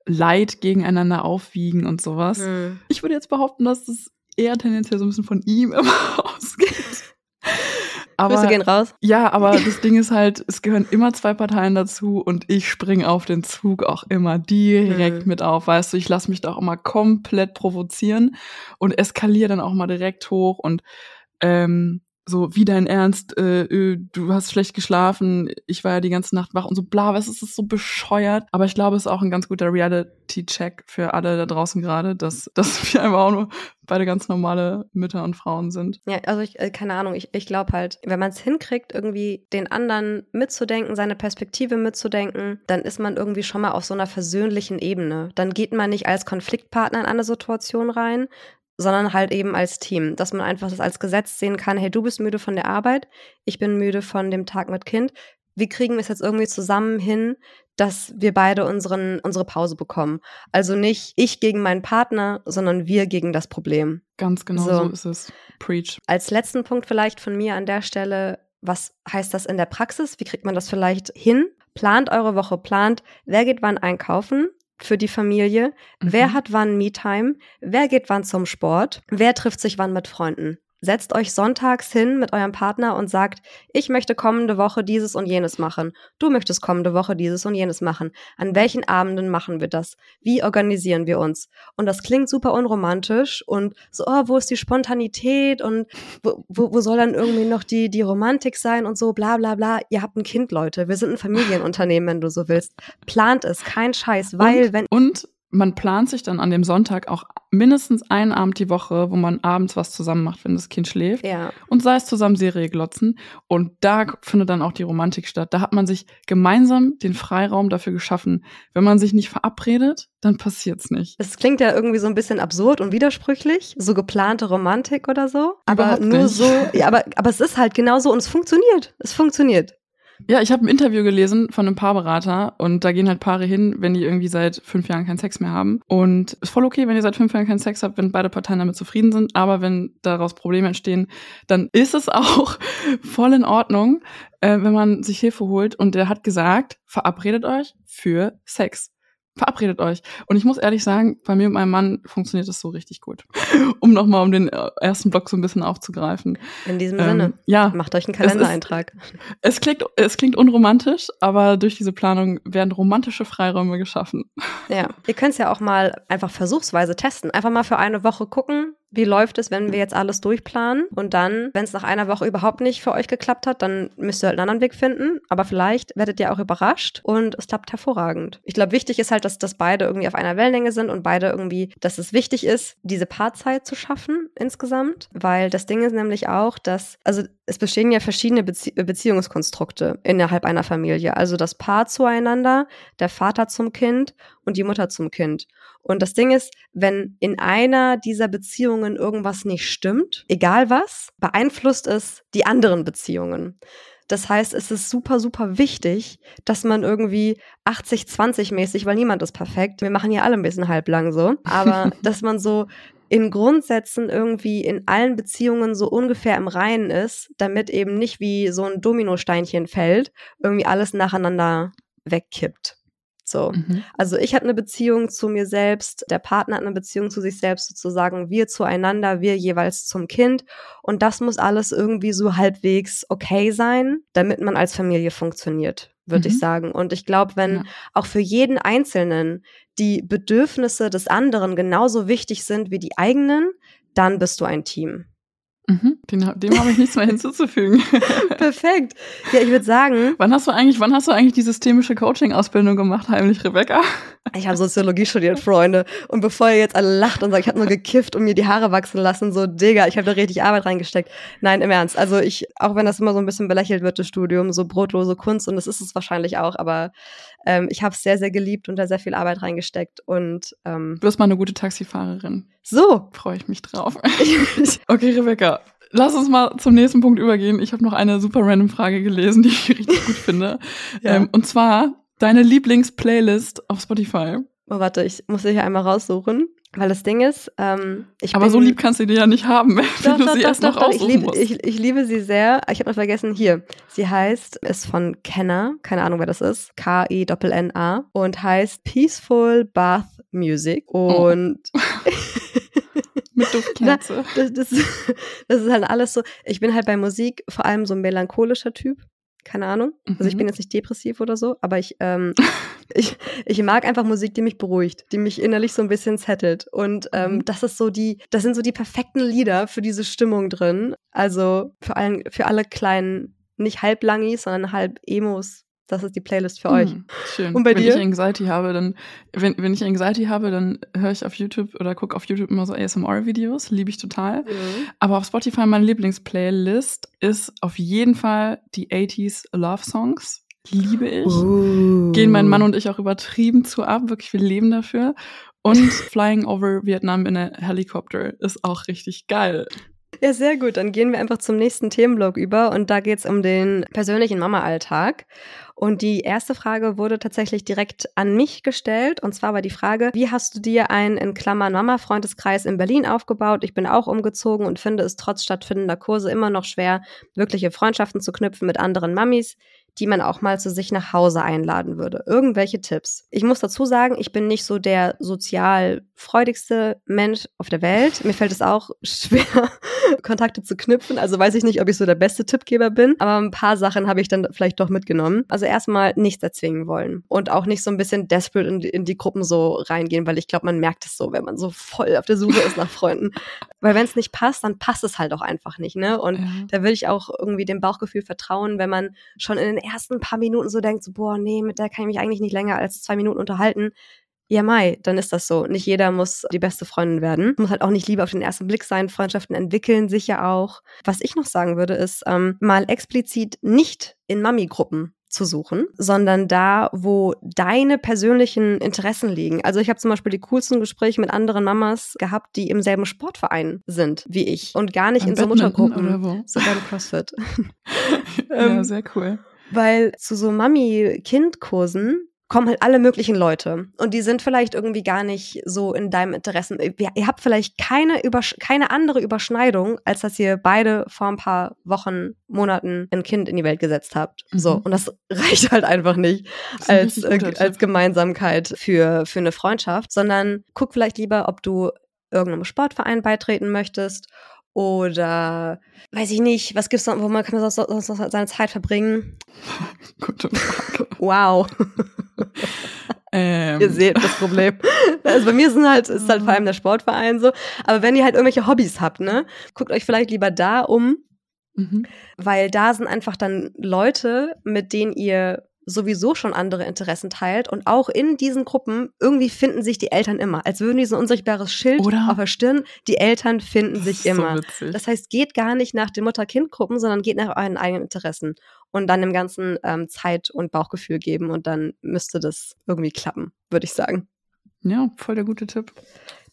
Speaker 2: Leid gegeneinander aufwiegen und sowas. Mhm. Ich würde jetzt behaupten, dass das eher tendenziell so ein bisschen von ihm immer ausgeht.
Speaker 1: Aber, Grüße gehen raus.
Speaker 2: Ja, aber das Ding ist halt, es gehören immer zwei Parteien dazu und ich springe auf den Zug auch immer direkt mhm. mit auf. Weißt du, ich lasse mich da auch immer komplett provozieren und eskaliere dann auch mal direkt hoch und ähm, so wie dein Ernst, äh, äh, du hast schlecht geschlafen, ich war ja die ganze Nacht wach und so bla, was ist das so bescheuert? Aber ich glaube, es ist auch ein ganz guter Reality-Check für alle da draußen gerade, dass, dass wir einfach auch nur beide ganz normale Mütter und Frauen sind.
Speaker 1: Ja, also ich, äh, keine Ahnung, ich, ich glaube halt, wenn man es hinkriegt, irgendwie den anderen mitzudenken, seine Perspektive mitzudenken, dann ist man irgendwie schon mal auf so einer versöhnlichen Ebene. Dann geht man nicht als Konfliktpartner in eine Situation rein, sondern halt eben als Team, dass man einfach das als Gesetz sehen kann, hey, du bist müde von der Arbeit, ich bin müde von dem Tag mit Kind. Wie kriegen wir es jetzt irgendwie zusammen hin, dass wir beide unseren, unsere Pause bekommen? Also nicht ich gegen meinen Partner, sondern wir gegen das Problem.
Speaker 2: Ganz genau so, so ist es. Preach.
Speaker 1: Als letzten Punkt vielleicht von mir an der Stelle, was heißt das in der Praxis? Wie kriegt man das vielleicht hin? Plant eure Woche, plant, wer geht wann einkaufen, für die Familie. Mhm. Wer hat wann Me-Time? Wer geht wann zum Sport? Wer trifft sich wann mit Freunden? Setzt euch sonntags hin mit eurem Partner und sagt, ich möchte kommende Woche dieses und jenes machen. Du möchtest kommende Woche dieses und jenes machen. An welchen Abenden machen wir das? Wie organisieren wir uns? Und das klingt super unromantisch und so, oh, wo ist die Spontanität und wo, wo, wo soll dann irgendwie noch die, die Romantik sein und so, bla bla bla. Ihr habt ein Kind, Leute. Wir sind ein Familienunternehmen, wenn du so willst. Plant es, kein Scheiß, weil
Speaker 2: und,
Speaker 1: wenn.
Speaker 2: Und man plant sich dann an dem Sonntag auch mindestens einen Abend die Woche, wo man abends was zusammen macht, wenn das Kind schläft.
Speaker 1: Ja.
Speaker 2: Und sei es zusammen Serie glotzen. Und da findet dann auch die Romantik statt. Da hat man sich gemeinsam den Freiraum dafür geschaffen. Wenn man sich nicht verabredet, dann passiert's nicht.
Speaker 1: Es klingt ja irgendwie so ein bisschen absurd und widersprüchlich, so geplante Romantik oder so. Aber
Speaker 2: Überhaupt
Speaker 1: nur
Speaker 2: nicht.
Speaker 1: so, ja, aber, aber es ist halt genauso und es funktioniert. Es funktioniert.
Speaker 2: Ja, ich habe ein Interview gelesen von einem Paarberater und da gehen halt Paare hin, wenn die irgendwie seit fünf Jahren keinen Sex mehr haben. Und ist voll okay, wenn ihr seit fünf Jahren keinen Sex habt, wenn beide Parteien damit zufrieden sind. Aber wenn daraus Probleme entstehen, dann ist es auch voll in Ordnung, äh, wenn man sich Hilfe holt. Und der hat gesagt, verabredet euch für Sex. Verabredet euch. Und ich muss ehrlich sagen, bei mir und meinem Mann funktioniert das so richtig gut. um nochmal um den äh, ersten Block so ein bisschen aufzugreifen.
Speaker 1: In diesem
Speaker 2: Ähm,
Speaker 1: Sinne.
Speaker 2: ja,
Speaker 1: Macht euch einen
Speaker 2: Es ist-
Speaker 1: Kalendereintrag.
Speaker 2: es klingt, es klingt unromantisch, aber durch diese Planung werden romantische Freiräume geschaffen.
Speaker 1: Ja. Ihr könnt es ja auch mal einfach versuchsweise testen. Einfach mal für eine Woche gucken, wie läuft es, wenn wir jetzt alles durchplanen. Und dann, wenn es nach einer Woche überhaupt nicht für euch geklappt hat, dann müsst ihr halt einen anderen Weg finden. Aber vielleicht werdet ihr auch überrascht und es klappt hervorragend. Ich glaube, wichtig ist halt, dass, dass beide irgendwie auf einer Wellenlänge sind und beide irgendwie, dass es wichtig ist, diese Paarzeit zu schaffen insgesamt. Weil das Ding ist nämlich auch, dass, also es bestehen ja verschiedene Bezie Beziehungskonstrukte innerhalb einer Familie. Also das Paar zueinander, der Vater zum Kind und die Mutter zum Kind. Und das Ding ist, wenn in einer dieser Beziehungen irgendwas nicht stimmt, egal was, beeinflusst es die anderen Beziehungen. Das heißt, es ist super, super wichtig, dass man irgendwie 80-20 mäßig, weil niemand ist perfekt. Wir machen ja alle ein bisschen halblang so, aber dass man so in Grundsätzen irgendwie in allen Beziehungen so ungefähr im Reinen ist, damit eben nicht wie so ein Dominosteinchen fällt, irgendwie alles nacheinander wegkippt. So.
Speaker 2: Mhm.
Speaker 1: Also ich habe eine Beziehung zu mir selbst, der Partner hat eine Beziehung zu sich selbst, sozusagen wir zueinander, wir jeweils zum Kind. Und das muss alles irgendwie so halbwegs okay sein, damit man als Familie funktioniert, würde
Speaker 2: Mhm.
Speaker 1: ich sagen. Und ich glaube, wenn
Speaker 2: Ja.
Speaker 1: auch für jeden Einzelnen die Bedürfnisse des anderen genauso wichtig sind wie die eigenen, dann bist du ein Team.
Speaker 2: Mhm. Den, dem habe ich nichts mehr hinzuzufügen.
Speaker 1: Perfekt. Ja, ich würde sagen,
Speaker 2: wann hast du eigentlich, wann hast du eigentlich die systemische Coaching-Ausbildung gemacht, heimlich Rebecca?
Speaker 1: Ich habe Soziologie studiert, Freunde. Und bevor ihr jetzt alle lacht und sagt, ich habe nur gekifft und mir die Haare wachsen lassen, so, Digga, ich habe da richtig Arbeit reingesteckt. Nein, im Ernst. Also ich, auch wenn das immer so ein bisschen belächelt wird, das Studium, so brotlose Kunst, und das ist es wahrscheinlich auch, aber ähm, ich habe es sehr, sehr geliebt und da sehr viel Arbeit reingesteckt. Und ähm,
Speaker 2: Du bist mal eine gute Taxifahrerin.
Speaker 1: so.
Speaker 2: Freue ich mich drauf. Okay, Rebecca, lass uns mal zum nächsten Punkt übergehen. Ich habe noch eine super random Frage gelesen, die ich richtig gut finde.
Speaker 1: Ja.
Speaker 2: Ähm, und zwar deine Lieblingsplaylist auf Spotify.
Speaker 1: Oh, warte, ich muss sie hier einmal raussuchen. Weil das Ding ist, ähm, ich
Speaker 2: Aber
Speaker 1: bin,
Speaker 2: so lieb kannst du die ja nicht haben, wenn
Speaker 1: Doch,
Speaker 2: du
Speaker 1: doch,
Speaker 2: sie
Speaker 1: doch,
Speaker 2: erst
Speaker 1: doch,
Speaker 2: noch
Speaker 1: doch. Ich liebe, ich, ich liebe sie sehr. Ich habe noch vergessen, hier. Sie heißt, ist von Kenner, keine Ahnung, wer das ist. K-I-N-N-A. Und heißt Peaceful Bath Music.
Speaker 2: Oh.
Speaker 1: Und
Speaker 2: Mit Duftkerze.
Speaker 1: das, das, das ist halt alles so. Ich bin halt bei Musik vor allem so ein melancholischer Typ. Keine Ahnung. Also ich
Speaker 2: Mhm.
Speaker 1: bin jetzt nicht depressiv oder so, aber ich, ähm, ich, ich mag einfach Musik, die mich beruhigt, die mich innerlich so ein bisschen settelt. Und ähm,
Speaker 2: Mhm.
Speaker 1: das ist so die, das sind so die perfekten Lieder für diese Stimmung drin. Also für allen, für alle kleinen, nicht halblangis, sondern halb Emos. Das ist die Playlist für euch.
Speaker 2: Hm, Schön.
Speaker 1: Und bei
Speaker 2: wenn
Speaker 1: dir?
Speaker 2: ich Anxiety habe, dann, wenn, wenn ich Anxiety habe, dann höre ich auf YouTube oder gucke auf YouTube immer so ASMR-Videos. Liebe ich total. Aber auf Spotify meine Lieblingsplaylist ist auf jeden Fall die 80s Love Songs. Liebe ich.
Speaker 1: Uh.
Speaker 2: Gehen mein Mann und ich auch übertrieben zu ab. Wirklich, wir leben dafür. Und Flying over Vietnam in a Helicopter ist auch richtig geil.
Speaker 1: Ja, sehr gut. Dann gehen wir einfach zum nächsten Themenblock über und da geht's um den persönlichen Mama-Alltag. Und die erste Frage wurde tatsächlich direkt an mich gestellt. Und zwar war die Frage, wie hast du dir einen in Klammern Mama-Freundeskreis in Berlin aufgebaut? Ich bin auch umgezogen und finde es trotz stattfindender Kurse immer noch schwer, wirkliche Freundschaften zu knüpfen mit anderen Mamis, die man auch mal zu sich nach Hause einladen würde. Irgendwelche Tipps. Ich muss dazu sagen, ich bin nicht so der sozial freudigste Mensch auf der Welt. Mir fällt es auch schwer, Kontakte zu knüpfen. Also weiß ich nicht, ob ich so der beste Tippgeber bin, aber ein paar Sachen habe ich dann vielleicht doch mitgenommen. Also erstmal nichts erzwingen wollen und auch nicht so ein bisschen desperate in die, in die Gruppen so reingehen, weil ich glaube, man merkt es so, wenn man so voll auf der Suche ist nach Freunden. Weil wenn es nicht passt, dann passt es halt auch einfach nicht, ne? Und ja. da will ich auch irgendwie dem Bauchgefühl vertrauen, wenn man schon in den ersten paar Minuten so denkt, so, boah, nee, mit der kann ich mich eigentlich nicht länger als zwei Minuten unterhalten ja, Mai, dann ist das so. Nicht jeder muss die beste Freundin werden. Muss halt auch nicht Liebe auf den ersten Blick sein. Freundschaften entwickeln sich ja auch. Was ich noch sagen würde, ist, ähm, mal explizit nicht in Mami-Gruppen zu suchen, sondern da, wo deine persönlichen Interessen liegen. Also ich habe zum Beispiel die coolsten Gespräche mit anderen Mamas gehabt, die im selben Sportverein sind wie ich und gar nicht Am in so Muttergruppen, so beim CrossFit.
Speaker 2: ja, ähm, sehr cool.
Speaker 1: Weil zu so Mami-Kind-Kursen kommen halt alle möglichen Leute. Und die sind vielleicht irgendwie gar nicht so in deinem Interessen. Ihr habt vielleicht keine, Übersch keine andere Überschneidung, als dass ihr beide vor ein paar Wochen, Monaten ein Kind in die Welt gesetzt habt. Mhm. So. Und das reicht halt einfach nicht als, äh, als Gemeinsamkeit für, für eine Freundschaft, sondern guck vielleicht lieber, ob du irgendeinem Sportverein beitreten möchtest oder weiß ich nicht, was gibt's noch, wo man kann man sonst noch seine Zeit verbringen?
Speaker 2: Gute Frage.
Speaker 1: Wow. Ähm. Ihr seht das Problem. Also bei mir sind halt, ist halt vor allem der Sportverein so. Aber wenn ihr halt irgendwelche Hobbys habt, ne, guckt euch vielleicht lieber da um, mhm. weil da sind einfach dann Leute, mit denen ihr sowieso schon andere Interessen teilt und auch in diesen Gruppen irgendwie finden sich die Eltern immer, als würden die so ein unsichtbares Schild Oder? auf der Stirn, die Eltern finden sich immer. So das heißt, geht gar nicht nach den Mutter-Kind-Gruppen, sondern geht nach euren eigenen Interessen und dann dem Ganzen ähm, Zeit und Bauchgefühl geben und dann müsste das irgendwie klappen, würde ich sagen.
Speaker 2: Ja, voll der gute Tipp.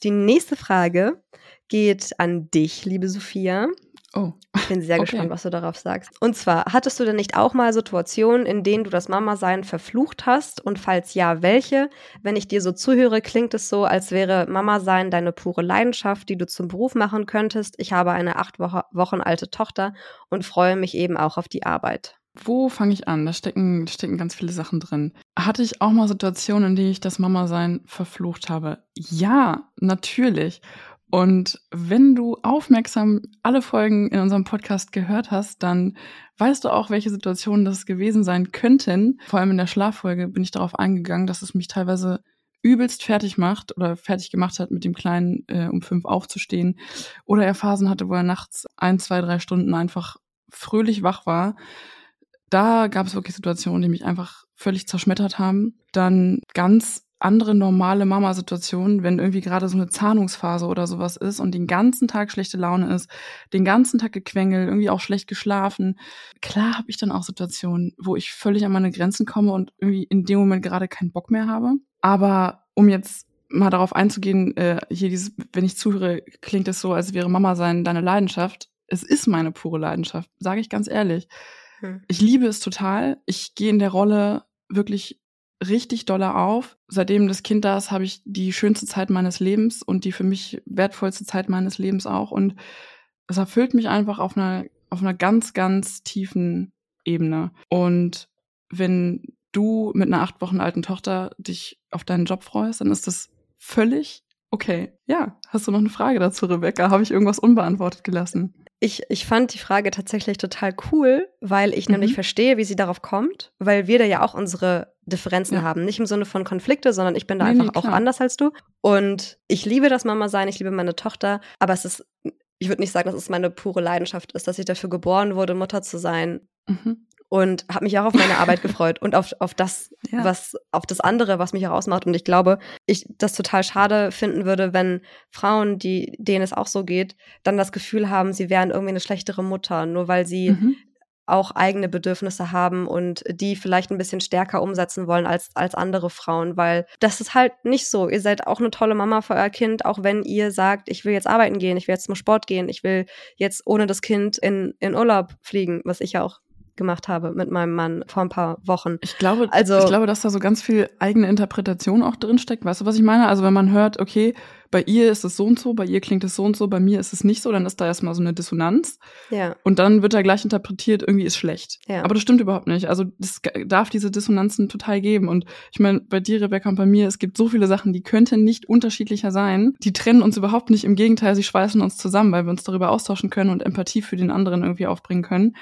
Speaker 1: Die nächste Frage geht an dich, liebe Sophia.
Speaker 2: Oh.
Speaker 1: Ich bin sehr okay. gespannt, was du darauf sagst. Und zwar, hattest du denn nicht auch mal Situationen, in denen du das Mama-Sein verflucht hast? Und falls ja, welche? Wenn ich dir so zuhöre, klingt es so, als wäre Mama-Sein deine pure Leidenschaft, die du zum Beruf machen könntest. Ich habe eine acht Wo Wochen alte Tochter und freue mich eben auch auf die Arbeit.
Speaker 2: Wo fange ich an? Da stecken, da stecken ganz viele Sachen drin. Hatte ich auch mal Situationen, in denen ich das Mama-Sein verflucht habe? Ja, natürlich. Und wenn du aufmerksam alle Folgen in unserem Podcast gehört hast, dann weißt du auch, welche Situationen das gewesen sein könnten. Vor allem in der Schlaffolge bin ich darauf eingegangen, dass es mich teilweise übelst fertig macht oder fertig gemacht hat, mit dem Kleinen äh, um fünf aufzustehen. Oder er Phasen hatte, wo er nachts ein, zwei, drei Stunden einfach fröhlich wach war. Da gab es wirklich Situationen, die mich einfach völlig zerschmettert haben. Dann ganz andere normale Mama-Situationen, wenn irgendwie gerade so eine Zahnungsphase oder sowas ist und den ganzen Tag schlechte Laune ist, den ganzen Tag gequengelt, irgendwie auch schlecht geschlafen. Klar habe ich dann auch Situationen, wo ich völlig an meine Grenzen komme und irgendwie in dem Moment gerade keinen Bock mehr habe. Aber um jetzt mal darauf einzugehen, äh, hier dieses, wenn ich zuhöre, klingt es so, als wäre Mama sein deine Leidenschaft. Es ist meine pure Leidenschaft, sage ich ganz ehrlich. Hm. Ich liebe es total. Ich gehe in der Rolle wirklich richtig doller auf. Seitdem das Kind da ist, habe ich die schönste Zeit meines Lebens und die für mich wertvollste Zeit meines Lebens auch. Und es erfüllt mich einfach auf einer, auf einer ganz, ganz tiefen Ebene. Und wenn du mit einer acht Wochen alten Tochter dich auf deinen Job freust, dann ist das völlig okay. Ja, hast du noch eine Frage dazu, Rebecca? Habe ich irgendwas unbeantwortet gelassen?
Speaker 1: Ich, ich fand die Frage tatsächlich total cool, weil ich mhm. nämlich verstehe, wie sie darauf kommt, weil wir da ja auch unsere Differenzen ja. haben. Nicht im Sinne von Konflikte, sondern ich bin da nee, einfach nee, auch anders als du. Und ich liebe das Mama sein, ich liebe meine Tochter, aber es ist, ich würde nicht sagen, dass es meine pure Leidenschaft ist, dass ich dafür geboren wurde, Mutter zu sein. Mhm und habe mich auch auf meine Arbeit gefreut und auf, auf das, ja. was, auf das andere, was mich auch ausmacht. Und ich glaube, ich das total schade finden würde, wenn Frauen, die, denen es auch so geht, dann das Gefühl haben, sie wären irgendwie eine schlechtere Mutter, nur weil sie mhm. Auch eigene Bedürfnisse haben und die vielleicht ein bisschen stärker umsetzen wollen als, als andere Frauen, weil das ist halt nicht so. Ihr seid auch eine tolle Mama für euer Kind, auch wenn ihr sagt, ich will jetzt arbeiten gehen, ich will jetzt zum Sport gehen, ich will jetzt ohne das Kind in, in Urlaub fliegen, was ich ja auch gemacht habe mit meinem Mann vor ein paar Wochen.
Speaker 2: Ich glaube, also, ich glaube, dass da so ganz viel eigene Interpretation auch drin steckt. Weißt du, was ich meine? Also wenn man hört, okay, bei ihr ist es so und so, bei ihr klingt es so und so, bei mir ist es nicht so, dann ist da erstmal so eine Dissonanz.
Speaker 1: Ja.
Speaker 2: Und dann wird da gleich interpretiert, irgendwie ist schlecht.
Speaker 1: Ja.
Speaker 2: Aber das stimmt überhaupt nicht. Also es darf diese Dissonanzen total geben. Und ich meine, bei dir, Rebecca, und bei mir, es gibt so viele Sachen, die könnten nicht unterschiedlicher sein. Die trennen uns überhaupt nicht. Im Gegenteil, sie schweißen uns zusammen, weil wir uns darüber austauschen können und Empathie für den anderen irgendwie aufbringen können.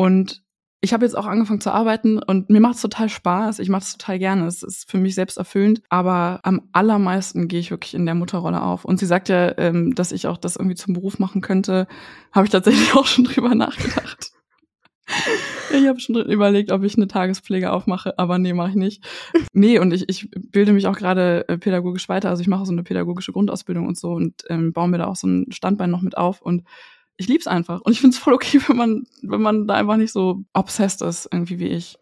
Speaker 2: Und ich habe jetzt auch angefangen zu arbeiten und mir macht es total Spaß. Ich mache es total gerne. Es ist für mich selbst erfüllend. Aber am allermeisten gehe ich wirklich in der Mutterrolle auf. Und sie sagt ja, ähm, dass ich auch das irgendwie zum Beruf machen könnte. Habe ich tatsächlich auch schon drüber nachgedacht. Ich habe schon überlegt, ob ich eine Tagespflege aufmache, aber nee, mache ich nicht. Nee, und ich, ich bilde mich auch gerade äh, pädagogisch weiter. Also ich mache so eine pädagogische Grundausbildung und so und ähm, baue mir da auch so ein Standbein noch mit auf. Und ich lieb's einfach. Und ich find's voll okay, wenn man, wenn man da einfach nicht so obsessed ist, irgendwie wie ich.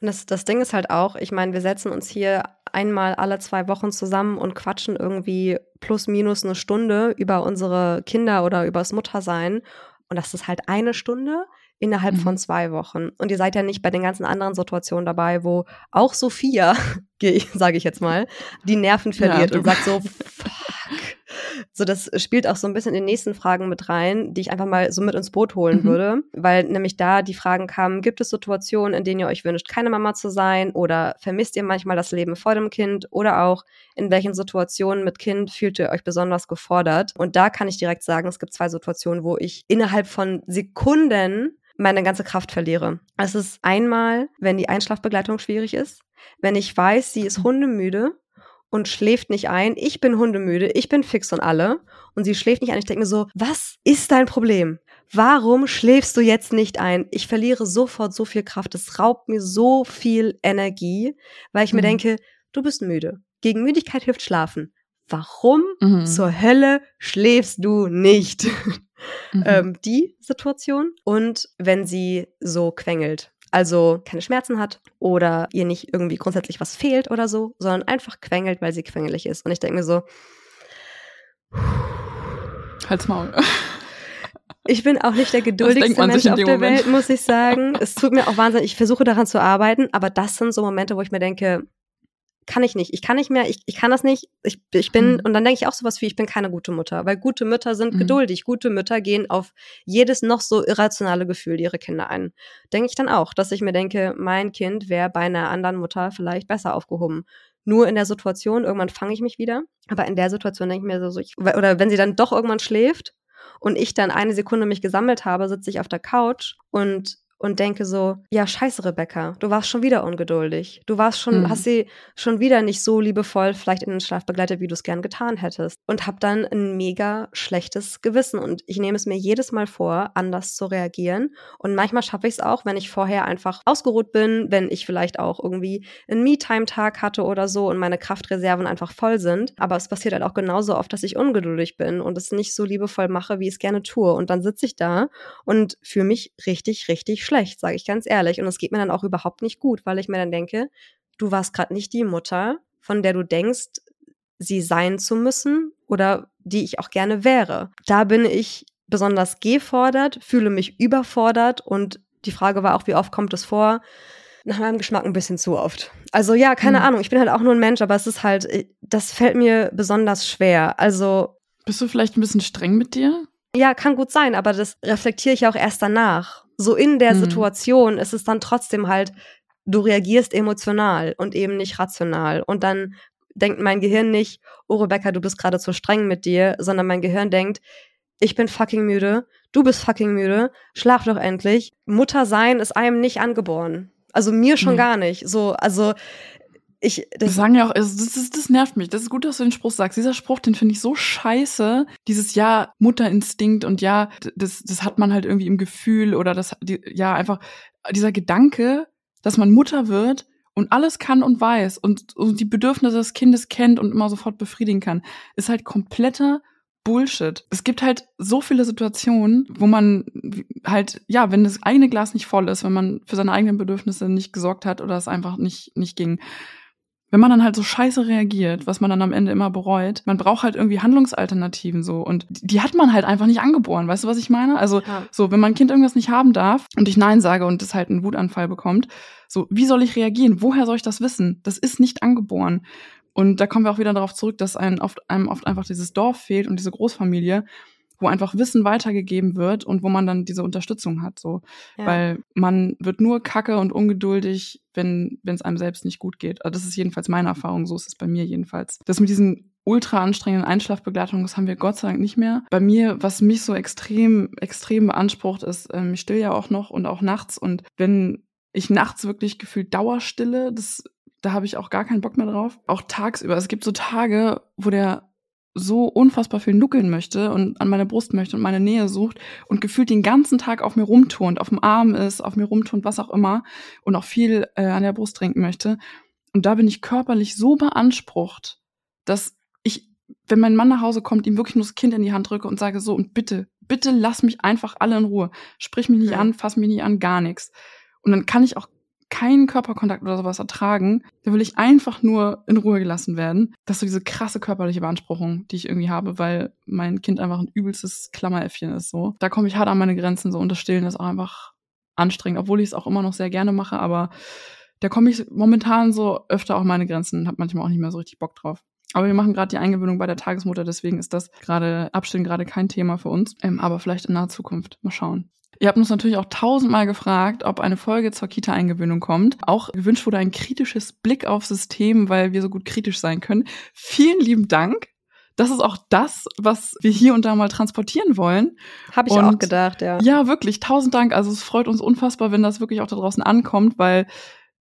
Speaker 1: Und das, das Ding ist halt auch, ich meine, wir setzen uns hier einmal alle zwei Wochen zusammen und quatschen irgendwie plus minus eine Stunde über unsere Kinder oder übers Muttersein. Und das ist halt eine Stunde innerhalb mhm. von zwei Wochen. Und ihr seid ja nicht bei den ganzen anderen Situationen dabei, wo auch Sophia, sage ich jetzt mal, die Nerven verliert ja, und sagt so, fuck, so, das spielt auch so ein bisschen in den nächsten Fragen mit rein, die ich einfach mal so mit ins Boot holen mhm. würde, weil nämlich da die Fragen kamen, gibt es Situationen, in denen ihr euch wünscht, keine Mama zu sein oder vermisst ihr manchmal das Leben vor dem Kind oder auch in welchen Situationen mit Kind fühlt ihr euch besonders gefordert? Und da kann ich direkt sagen, es gibt zwei Situationen, wo ich innerhalb von Sekunden meine ganze Kraft verliere. Es ist einmal, wenn die Einschlafbegleitung schwierig ist, wenn ich weiß, sie ist hundemüde und schläft nicht ein. Ich bin hundemüde, ich bin fix und alle. Und sie schläft nicht ein. Ich denke mir so, was ist dein Problem? Warum schläfst du jetzt nicht ein? Ich verliere sofort so viel Kraft. Es raubt mir so viel Energie, weil ich mhm. mir denke, du bist müde. Gegen Müdigkeit hilft Schlafen. Warum mhm. zur Hölle schläfst du nicht? Mhm. ähm, die Situation. Und wenn sie so quengelt also keine Schmerzen hat oder ihr nicht irgendwie grundsätzlich was fehlt oder so, sondern einfach quengelt, weil sie quengelig ist. Und ich denke mir so,
Speaker 2: halt's Maul.
Speaker 1: Ich bin auch nicht der geduldigste Mensch auf der Moment. Welt, muss ich sagen. Es tut mir auch wahnsinnig, ich versuche daran zu arbeiten, aber das sind so Momente, wo ich mir denke, kann ich nicht. Ich kann nicht mehr, ich, ich kann das nicht. Ich, ich bin, mhm. und dann denke ich auch sowas wie, ich bin keine gute Mutter, weil gute Mütter sind mhm. geduldig. Gute Mütter gehen auf jedes noch so irrationale Gefühl ihre Kinder ein. Denke ich dann auch, dass ich mir denke, mein Kind wäre bei einer anderen Mutter vielleicht besser aufgehoben. Nur in der Situation, irgendwann fange ich mich wieder. Aber in der Situation denke ich mir so, so ich, oder wenn sie dann doch irgendwann schläft und ich dann eine Sekunde mich gesammelt habe, sitze ich auf der Couch und und denke so, ja, scheiße, Rebecca, du warst schon wieder ungeduldig. Du warst schon, mhm. hast sie schon wieder nicht so liebevoll vielleicht in den Schlaf begleitet, wie du es gern getan hättest. Und hab dann ein mega schlechtes Gewissen. Und ich nehme es mir jedes Mal vor, anders zu reagieren. Und manchmal schaffe ich es auch, wenn ich vorher einfach ausgeruht bin, wenn ich vielleicht auch irgendwie einen Me-Time-Tag hatte oder so und meine Kraftreserven einfach voll sind. Aber es passiert halt auch genauso oft, dass ich ungeduldig bin und es nicht so liebevoll mache, wie ich es gerne tue. Und dann sitze ich da und fühle mich richtig, richtig schlecht, sage ich ganz ehrlich. Und es geht mir dann auch überhaupt nicht gut, weil ich mir dann denke, du warst gerade nicht die Mutter, von der du denkst, sie sein zu müssen oder die ich auch gerne wäre. Da bin ich besonders gefordert, fühle mich überfordert und die Frage war auch, wie oft kommt es vor? Nach meinem Geschmack ein bisschen zu oft. Also ja, keine mhm. Ahnung, ich bin halt auch nur ein Mensch, aber es ist halt, äh, das fällt mir besonders schwer. Also.
Speaker 2: Bist du vielleicht ein bisschen streng mit dir?
Speaker 1: Ja, kann gut sein, aber das reflektiere ich auch erst danach so in der mhm. Situation ist es dann trotzdem halt, du reagierst emotional und eben nicht rational. Und dann denkt mein Gehirn nicht, oh Rebecca, du bist gerade zu streng mit dir, sondern mein Gehirn denkt, ich bin fucking müde, du bist fucking müde, schlaf doch endlich. Mutter sein ist einem nicht angeboren. Also mir schon mhm. gar nicht. So, also ich,
Speaker 2: das, sagen ja auch, also das, das, das nervt mich. Das ist gut, dass du den Spruch sagst. Dieser Spruch, den finde ich so scheiße. Dieses Ja, Mutterinstinkt und ja, das, das hat man halt irgendwie im Gefühl oder das, die, ja, einfach dieser Gedanke, dass man Mutter wird und alles kann und weiß und, und die Bedürfnisse des Kindes kennt und immer sofort befriedigen kann, ist halt kompletter Bullshit. Es gibt halt so viele Situationen, wo man halt, ja, wenn das eigene Glas nicht voll ist, wenn man für seine eigenen Bedürfnisse nicht gesorgt hat oder es einfach nicht, nicht ging, wenn man dann halt so scheiße reagiert, was man dann am Ende immer bereut, man braucht halt irgendwie Handlungsalternativen so und die hat man halt einfach nicht angeboren, weißt du, was ich meine? Also ja. so, wenn mein Kind irgendwas nicht haben darf und ich Nein sage und das halt einen Wutanfall bekommt, so, wie soll ich reagieren? Woher soll ich das wissen? Das ist nicht angeboren. Und da kommen wir auch wieder darauf zurück, dass einem oft, einem oft einfach dieses Dorf fehlt und diese Großfamilie wo einfach Wissen weitergegeben wird und wo man dann diese Unterstützung hat, so. Ja. Weil man wird nur kacke und ungeduldig, wenn es einem selbst nicht gut geht. Also das ist jedenfalls meine Erfahrung, so ist es bei mir jedenfalls. Das mit diesen ultra anstrengenden Einschlafbegleitungen, das haben wir Gott sei Dank nicht mehr. Bei mir, was mich so extrem, extrem beansprucht, ist, ähm, ich still ja auch noch und auch nachts. Und wenn ich nachts wirklich gefühlt Dauerstille, das, da habe ich auch gar keinen Bock mehr drauf. Auch tagsüber. Es gibt so Tage, wo der so unfassbar viel nuckeln möchte und an meine Brust möchte und meine Nähe sucht und gefühlt den ganzen Tag auf mir rumturnt, auf dem Arm ist, auf mir rumturnt, was auch immer und auch viel äh, an der Brust trinken möchte. Und da bin ich körperlich so beansprucht, dass ich, wenn mein Mann nach Hause kommt, ihm wirklich nur das Kind in die Hand drücke und sage so, und bitte, bitte lass mich einfach alle in Ruhe. Sprich mich nicht ja. an, fass mich nicht an, gar nichts. Und dann kann ich auch keinen Körperkontakt oder sowas ertragen. Da will ich einfach nur in Ruhe gelassen werden. Das ist so diese krasse körperliche Beanspruchung, die ich irgendwie habe, weil mein Kind einfach ein übelstes Klammeräffchen ist. So, da komme ich hart an meine Grenzen. So und das Stillen ist auch einfach anstrengend, obwohl ich es auch immer noch sehr gerne mache. Aber da komme ich momentan so öfter auch meine Grenzen und habe manchmal auch nicht mehr so richtig Bock drauf. Aber wir machen gerade die Eingewöhnung bei der Tagesmutter, deswegen ist das gerade Abstillen gerade kein Thema für uns. Ähm, aber vielleicht in naher Zukunft. Mal schauen. Ihr habt uns natürlich auch tausendmal gefragt, ob eine Folge zur Kita-Eingewöhnung kommt. Auch gewünscht wurde ein kritisches Blick aufs System, weil wir so gut kritisch sein können. Vielen lieben Dank. Das ist auch das, was wir hier und da mal transportieren wollen.
Speaker 1: Habe ich und auch gedacht, ja.
Speaker 2: Ja, wirklich. Tausend Dank. Also es freut uns unfassbar, wenn das wirklich auch da draußen ankommt, weil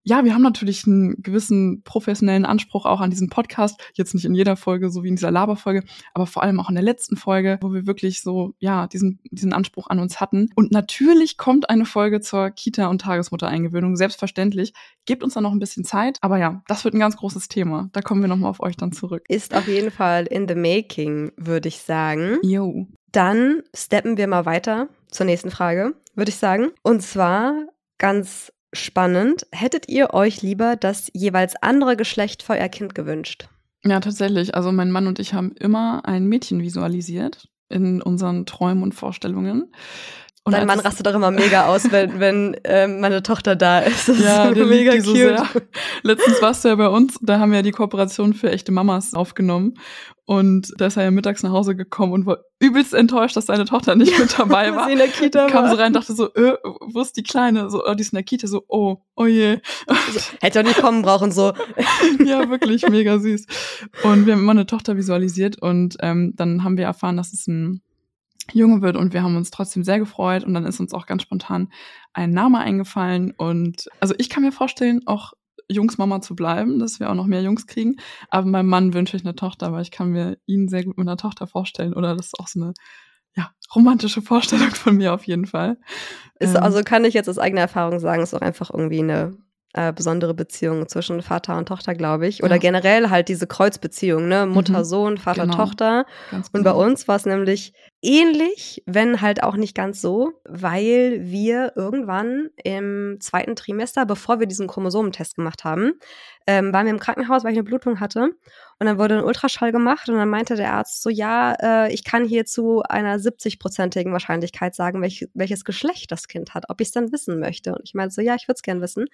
Speaker 2: ja, wir haben natürlich einen gewissen professionellen Anspruch auch an diesen Podcast. Jetzt nicht in jeder Folge, so wie in dieser Laberfolge, aber vor allem auch in der letzten Folge, wo wir wirklich so, ja, diesen, diesen Anspruch an uns hatten. Und natürlich kommt eine Folge zur Kita- und Tagesmuttereingewöhnung, selbstverständlich. Gebt uns dann noch ein bisschen Zeit. Aber ja, das wird ein ganz großes Thema. Da kommen wir nochmal auf euch dann zurück.
Speaker 1: Ist auf jeden Fall in the making, würde ich sagen.
Speaker 2: Jo.
Speaker 1: Dann steppen wir mal weiter zur nächsten Frage, würde ich sagen. Und zwar ganz spannend. Hättet ihr euch lieber das jeweils andere Geschlecht für euer Kind gewünscht?
Speaker 2: Ja, tatsächlich. Also mein Mann und ich haben immer ein Mädchen visualisiert in unseren Träumen und Vorstellungen.
Speaker 1: Und Dein Mann rastet doch immer mega aus, wenn, wenn ähm, meine Tochter da ist.
Speaker 2: Das ja, ist so mega cute. So sehr. Letztens warst du ja bei uns, da haben wir ja die Kooperation für echte Mamas aufgenommen. Und da ist er ja mittags nach Hause gekommen und war übelst enttäuscht, dass seine Tochter nicht mit dabei war.
Speaker 1: sie in der Kita
Speaker 2: Kam war. so rein, dachte so, äh, wo ist die Kleine? So, oh, die ist in der Kita, so, oh, oh je.
Speaker 1: Also, hätte auch nicht kommen brauchen, so.
Speaker 2: ja, wirklich, mega süß. Und wir haben immer eine Tochter visualisiert und ähm, dann haben wir erfahren, dass es ein Junge wird und wir haben uns trotzdem sehr gefreut und dann ist uns auch ganz spontan ein Name eingefallen und also ich kann mir vorstellen, auch Jungsmama zu bleiben, dass wir auch noch mehr Jungs kriegen, aber meinem Mann wünsche ich eine Tochter, weil ich kann mir ihn sehr gut mit einer Tochter vorstellen oder das ist auch so eine ja, romantische Vorstellung von mir auf jeden Fall.
Speaker 1: Ist, ähm, also kann ich jetzt aus eigener Erfahrung sagen, ist auch einfach irgendwie eine äh, besondere Beziehung zwischen Vater und Tochter, glaube ich. Oder ja. generell halt diese Kreuzbeziehung, ne? Mutter, mhm. Sohn, Vater, genau. Tochter. Ganz und bei genau. uns war es nämlich ähnlich, wenn halt auch nicht ganz so, weil wir irgendwann im zweiten Trimester, bevor wir diesen Chromosomentest gemacht haben, ähm, waren wir im Krankenhaus, weil ich eine Blutung hatte. Und dann wurde ein Ultraschall gemacht und dann meinte der Arzt so, ja, äh, ich kann hier zu einer 70-prozentigen Wahrscheinlichkeit sagen, welch, welches Geschlecht das Kind hat, ob ich es dann wissen möchte. Und ich meinte so, ja, ich würde es gern wissen.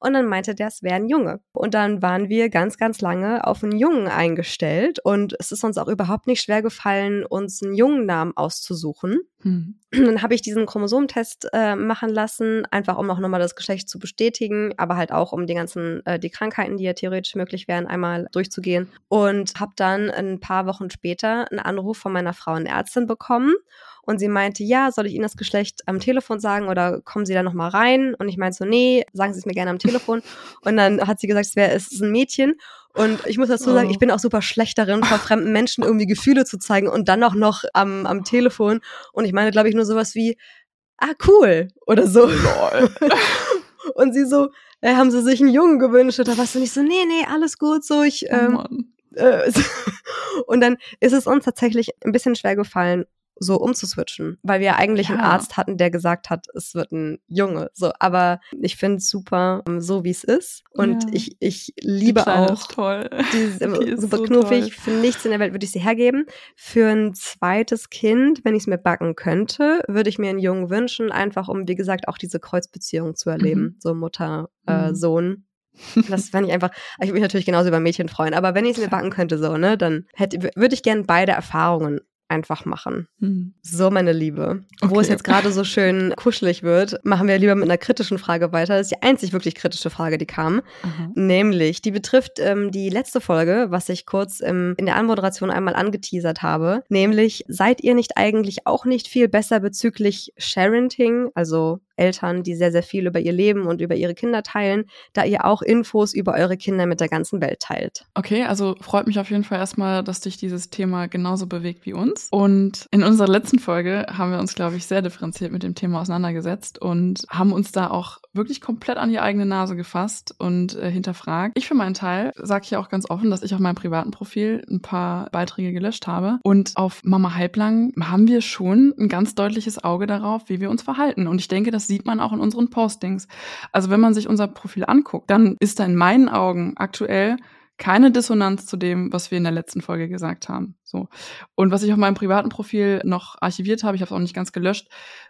Speaker 1: Und dann meinte der, es wäre ein Junge. Und dann waren wir ganz, ganz lange auf einen Jungen eingestellt. Und es ist uns auch überhaupt nicht schwer gefallen, uns einen Jungennamen auszusuchen. Hm. Dann habe ich diesen Chromosomentest äh, machen lassen, einfach um auch nochmal das Geschlecht zu bestätigen, aber halt auch um die ganzen, äh, die Krankheiten, die ja theoretisch möglich wären, einmal durchzugehen. Und habe dann ein paar Wochen später einen Anruf von meiner Frauenärztin bekommen und sie meinte, ja, soll ich Ihnen das Geschlecht am Telefon sagen oder kommen Sie da nochmal rein? Und ich meinte so, nee, sagen Sie es mir gerne am Telefon. Und dann hat sie gesagt, es wäre, es ist ein Mädchen. Und ich muss dazu sagen, oh. ich bin auch super schlecht darin, vor fremden Menschen irgendwie Gefühle zu zeigen und dann auch noch am, am Telefon. Und ich meine, glaube ich, nur sowas wie, ah, cool oder so. und sie so, äh, haben sie sich einen Jungen gewünscht? Oder was? Und ich so, nee, nee, alles gut, so, ich, oh ähm, oh und dann ist es uns tatsächlich ein bisschen schwer gefallen, so umzuswitchen, weil wir eigentlich ja. einen Arzt hatten, der gesagt hat, es wird ein Junge. So, aber ich finde es super, ähm, so wie es ist. Und ja. ich, ich liebe die auch
Speaker 2: ist toll.
Speaker 1: Dieses, die ist super so knuffig. Toll. Für nichts in der Welt würde ich sie hergeben. Für ein zweites Kind, wenn ich es mir backen könnte, würde ich mir einen Jungen wünschen, einfach um, wie gesagt, auch diese Kreuzbeziehung zu erleben. Mhm. So Mutter, äh, mhm. Sohn. Das fände ich einfach, ich würde mich natürlich genauso über Mädchen freuen, aber wenn ich es mir backen könnte, so, ne, dann hätte, würde ich gerne beide Erfahrungen einfach machen. Hm. So, meine Liebe. Okay. Wo es jetzt gerade so schön kuschelig wird, machen wir lieber mit einer kritischen Frage weiter. Das ist die einzig wirklich kritische Frage, die kam. Aha. Nämlich, die betrifft ähm, die letzte Folge, was ich kurz ähm, in der Anmoderation einmal angeteasert habe. Nämlich, seid ihr nicht eigentlich auch nicht viel besser bezüglich Sharenting, also Eltern, die sehr, sehr viel über ihr Leben und über ihre Kinder teilen, da ihr auch Infos über eure Kinder mit der ganzen Welt teilt.
Speaker 2: Okay, also freut mich auf jeden Fall erstmal, dass dich dieses Thema genauso bewegt wie uns. Und in unserer letzten Folge haben wir uns, glaube ich, sehr differenziert mit dem Thema auseinandergesetzt und haben uns da auch wirklich komplett an die eigene Nase gefasst und äh, hinterfragt. Ich für meinen Teil sage hier auch ganz offen, dass ich auf meinem privaten Profil ein paar Beiträge gelöscht habe. Und auf Mama Halblang haben wir schon ein ganz deutliches Auge darauf, wie wir uns verhalten. Und ich denke, das sieht man auch in unseren Postings. Also wenn man sich unser Profil anguckt, dann ist da in meinen Augen aktuell keine Dissonanz zu dem, was wir in der letzten Folge gesagt haben. So. Und was ich auf meinem privaten Profil noch archiviert habe, ich habe es auch nicht ganz gelöscht,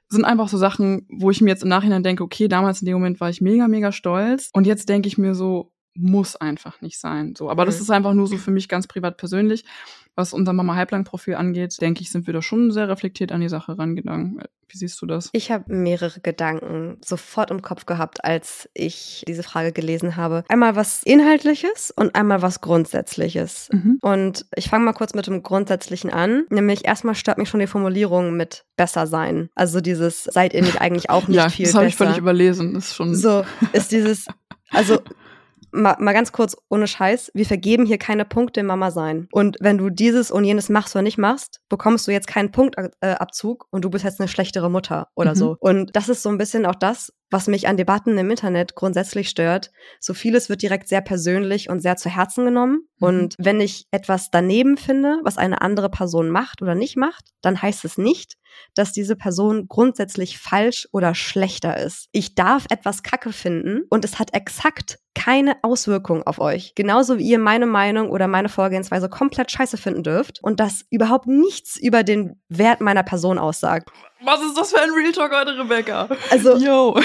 Speaker 2: sind einfach so Sachen, wo ich mir jetzt im Nachhinein denke, okay, damals in dem Moment war ich mega, mega stolz. Und jetzt denke ich mir so, muss einfach nicht sein. So, aber mhm. das ist einfach nur so für mich ganz privat persönlich. Was unser Mama Halblang Profil angeht, denke ich, sind wir da schon sehr reflektiert an die Sache rangegangen. Wie siehst du das?
Speaker 1: Ich habe mehrere Gedanken sofort im Kopf gehabt, als ich diese Frage gelesen habe. Einmal was Inhaltliches und einmal was Grundsätzliches. Mhm. Und ich fange mal kurz mit dem Grundsätzlichen an. Nämlich erstmal stört mich schon die Formulierung mit besser sein. Also dieses seid ihr nicht eigentlich auch nicht
Speaker 2: ja,
Speaker 1: viel
Speaker 2: das
Speaker 1: besser.
Speaker 2: Das habe ich völlig überlesen. Das ist schon
Speaker 1: so ist dieses also mal, mal ganz kurz ohne Scheiß, wir vergeben hier keine Punkte im Mama sein. Und wenn du dieses und jenes machst oder nicht machst, bekommst du jetzt keinen Punktabzug und du bist jetzt eine schlechtere Mutter oder mhm. so. Und das ist so ein bisschen auch das, was mich an Debatten im Internet grundsätzlich stört. So vieles wird direkt sehr persönlich und sehr zu Herzen genommen. Mhm. Und wenn ich etwas daneben finde, was eine andere Person macht oder nicht macht, dann heißt es nicht, dass diese Person grundsätzlich falsch oder schlechter ist. Ich darf etwas Kacke finden und es hat exakt keine Auswirkung auf euch. Genauso wie ihr meine Meinung oder meine Vorgehensweise komplett scheiße finden dürft und das überhaupt nichts über den Wert meiner Person aussagt.
Speaker 2: Was ist das für ein Real Talk heute, Rebecca?
Speaker 1: Also, Yo.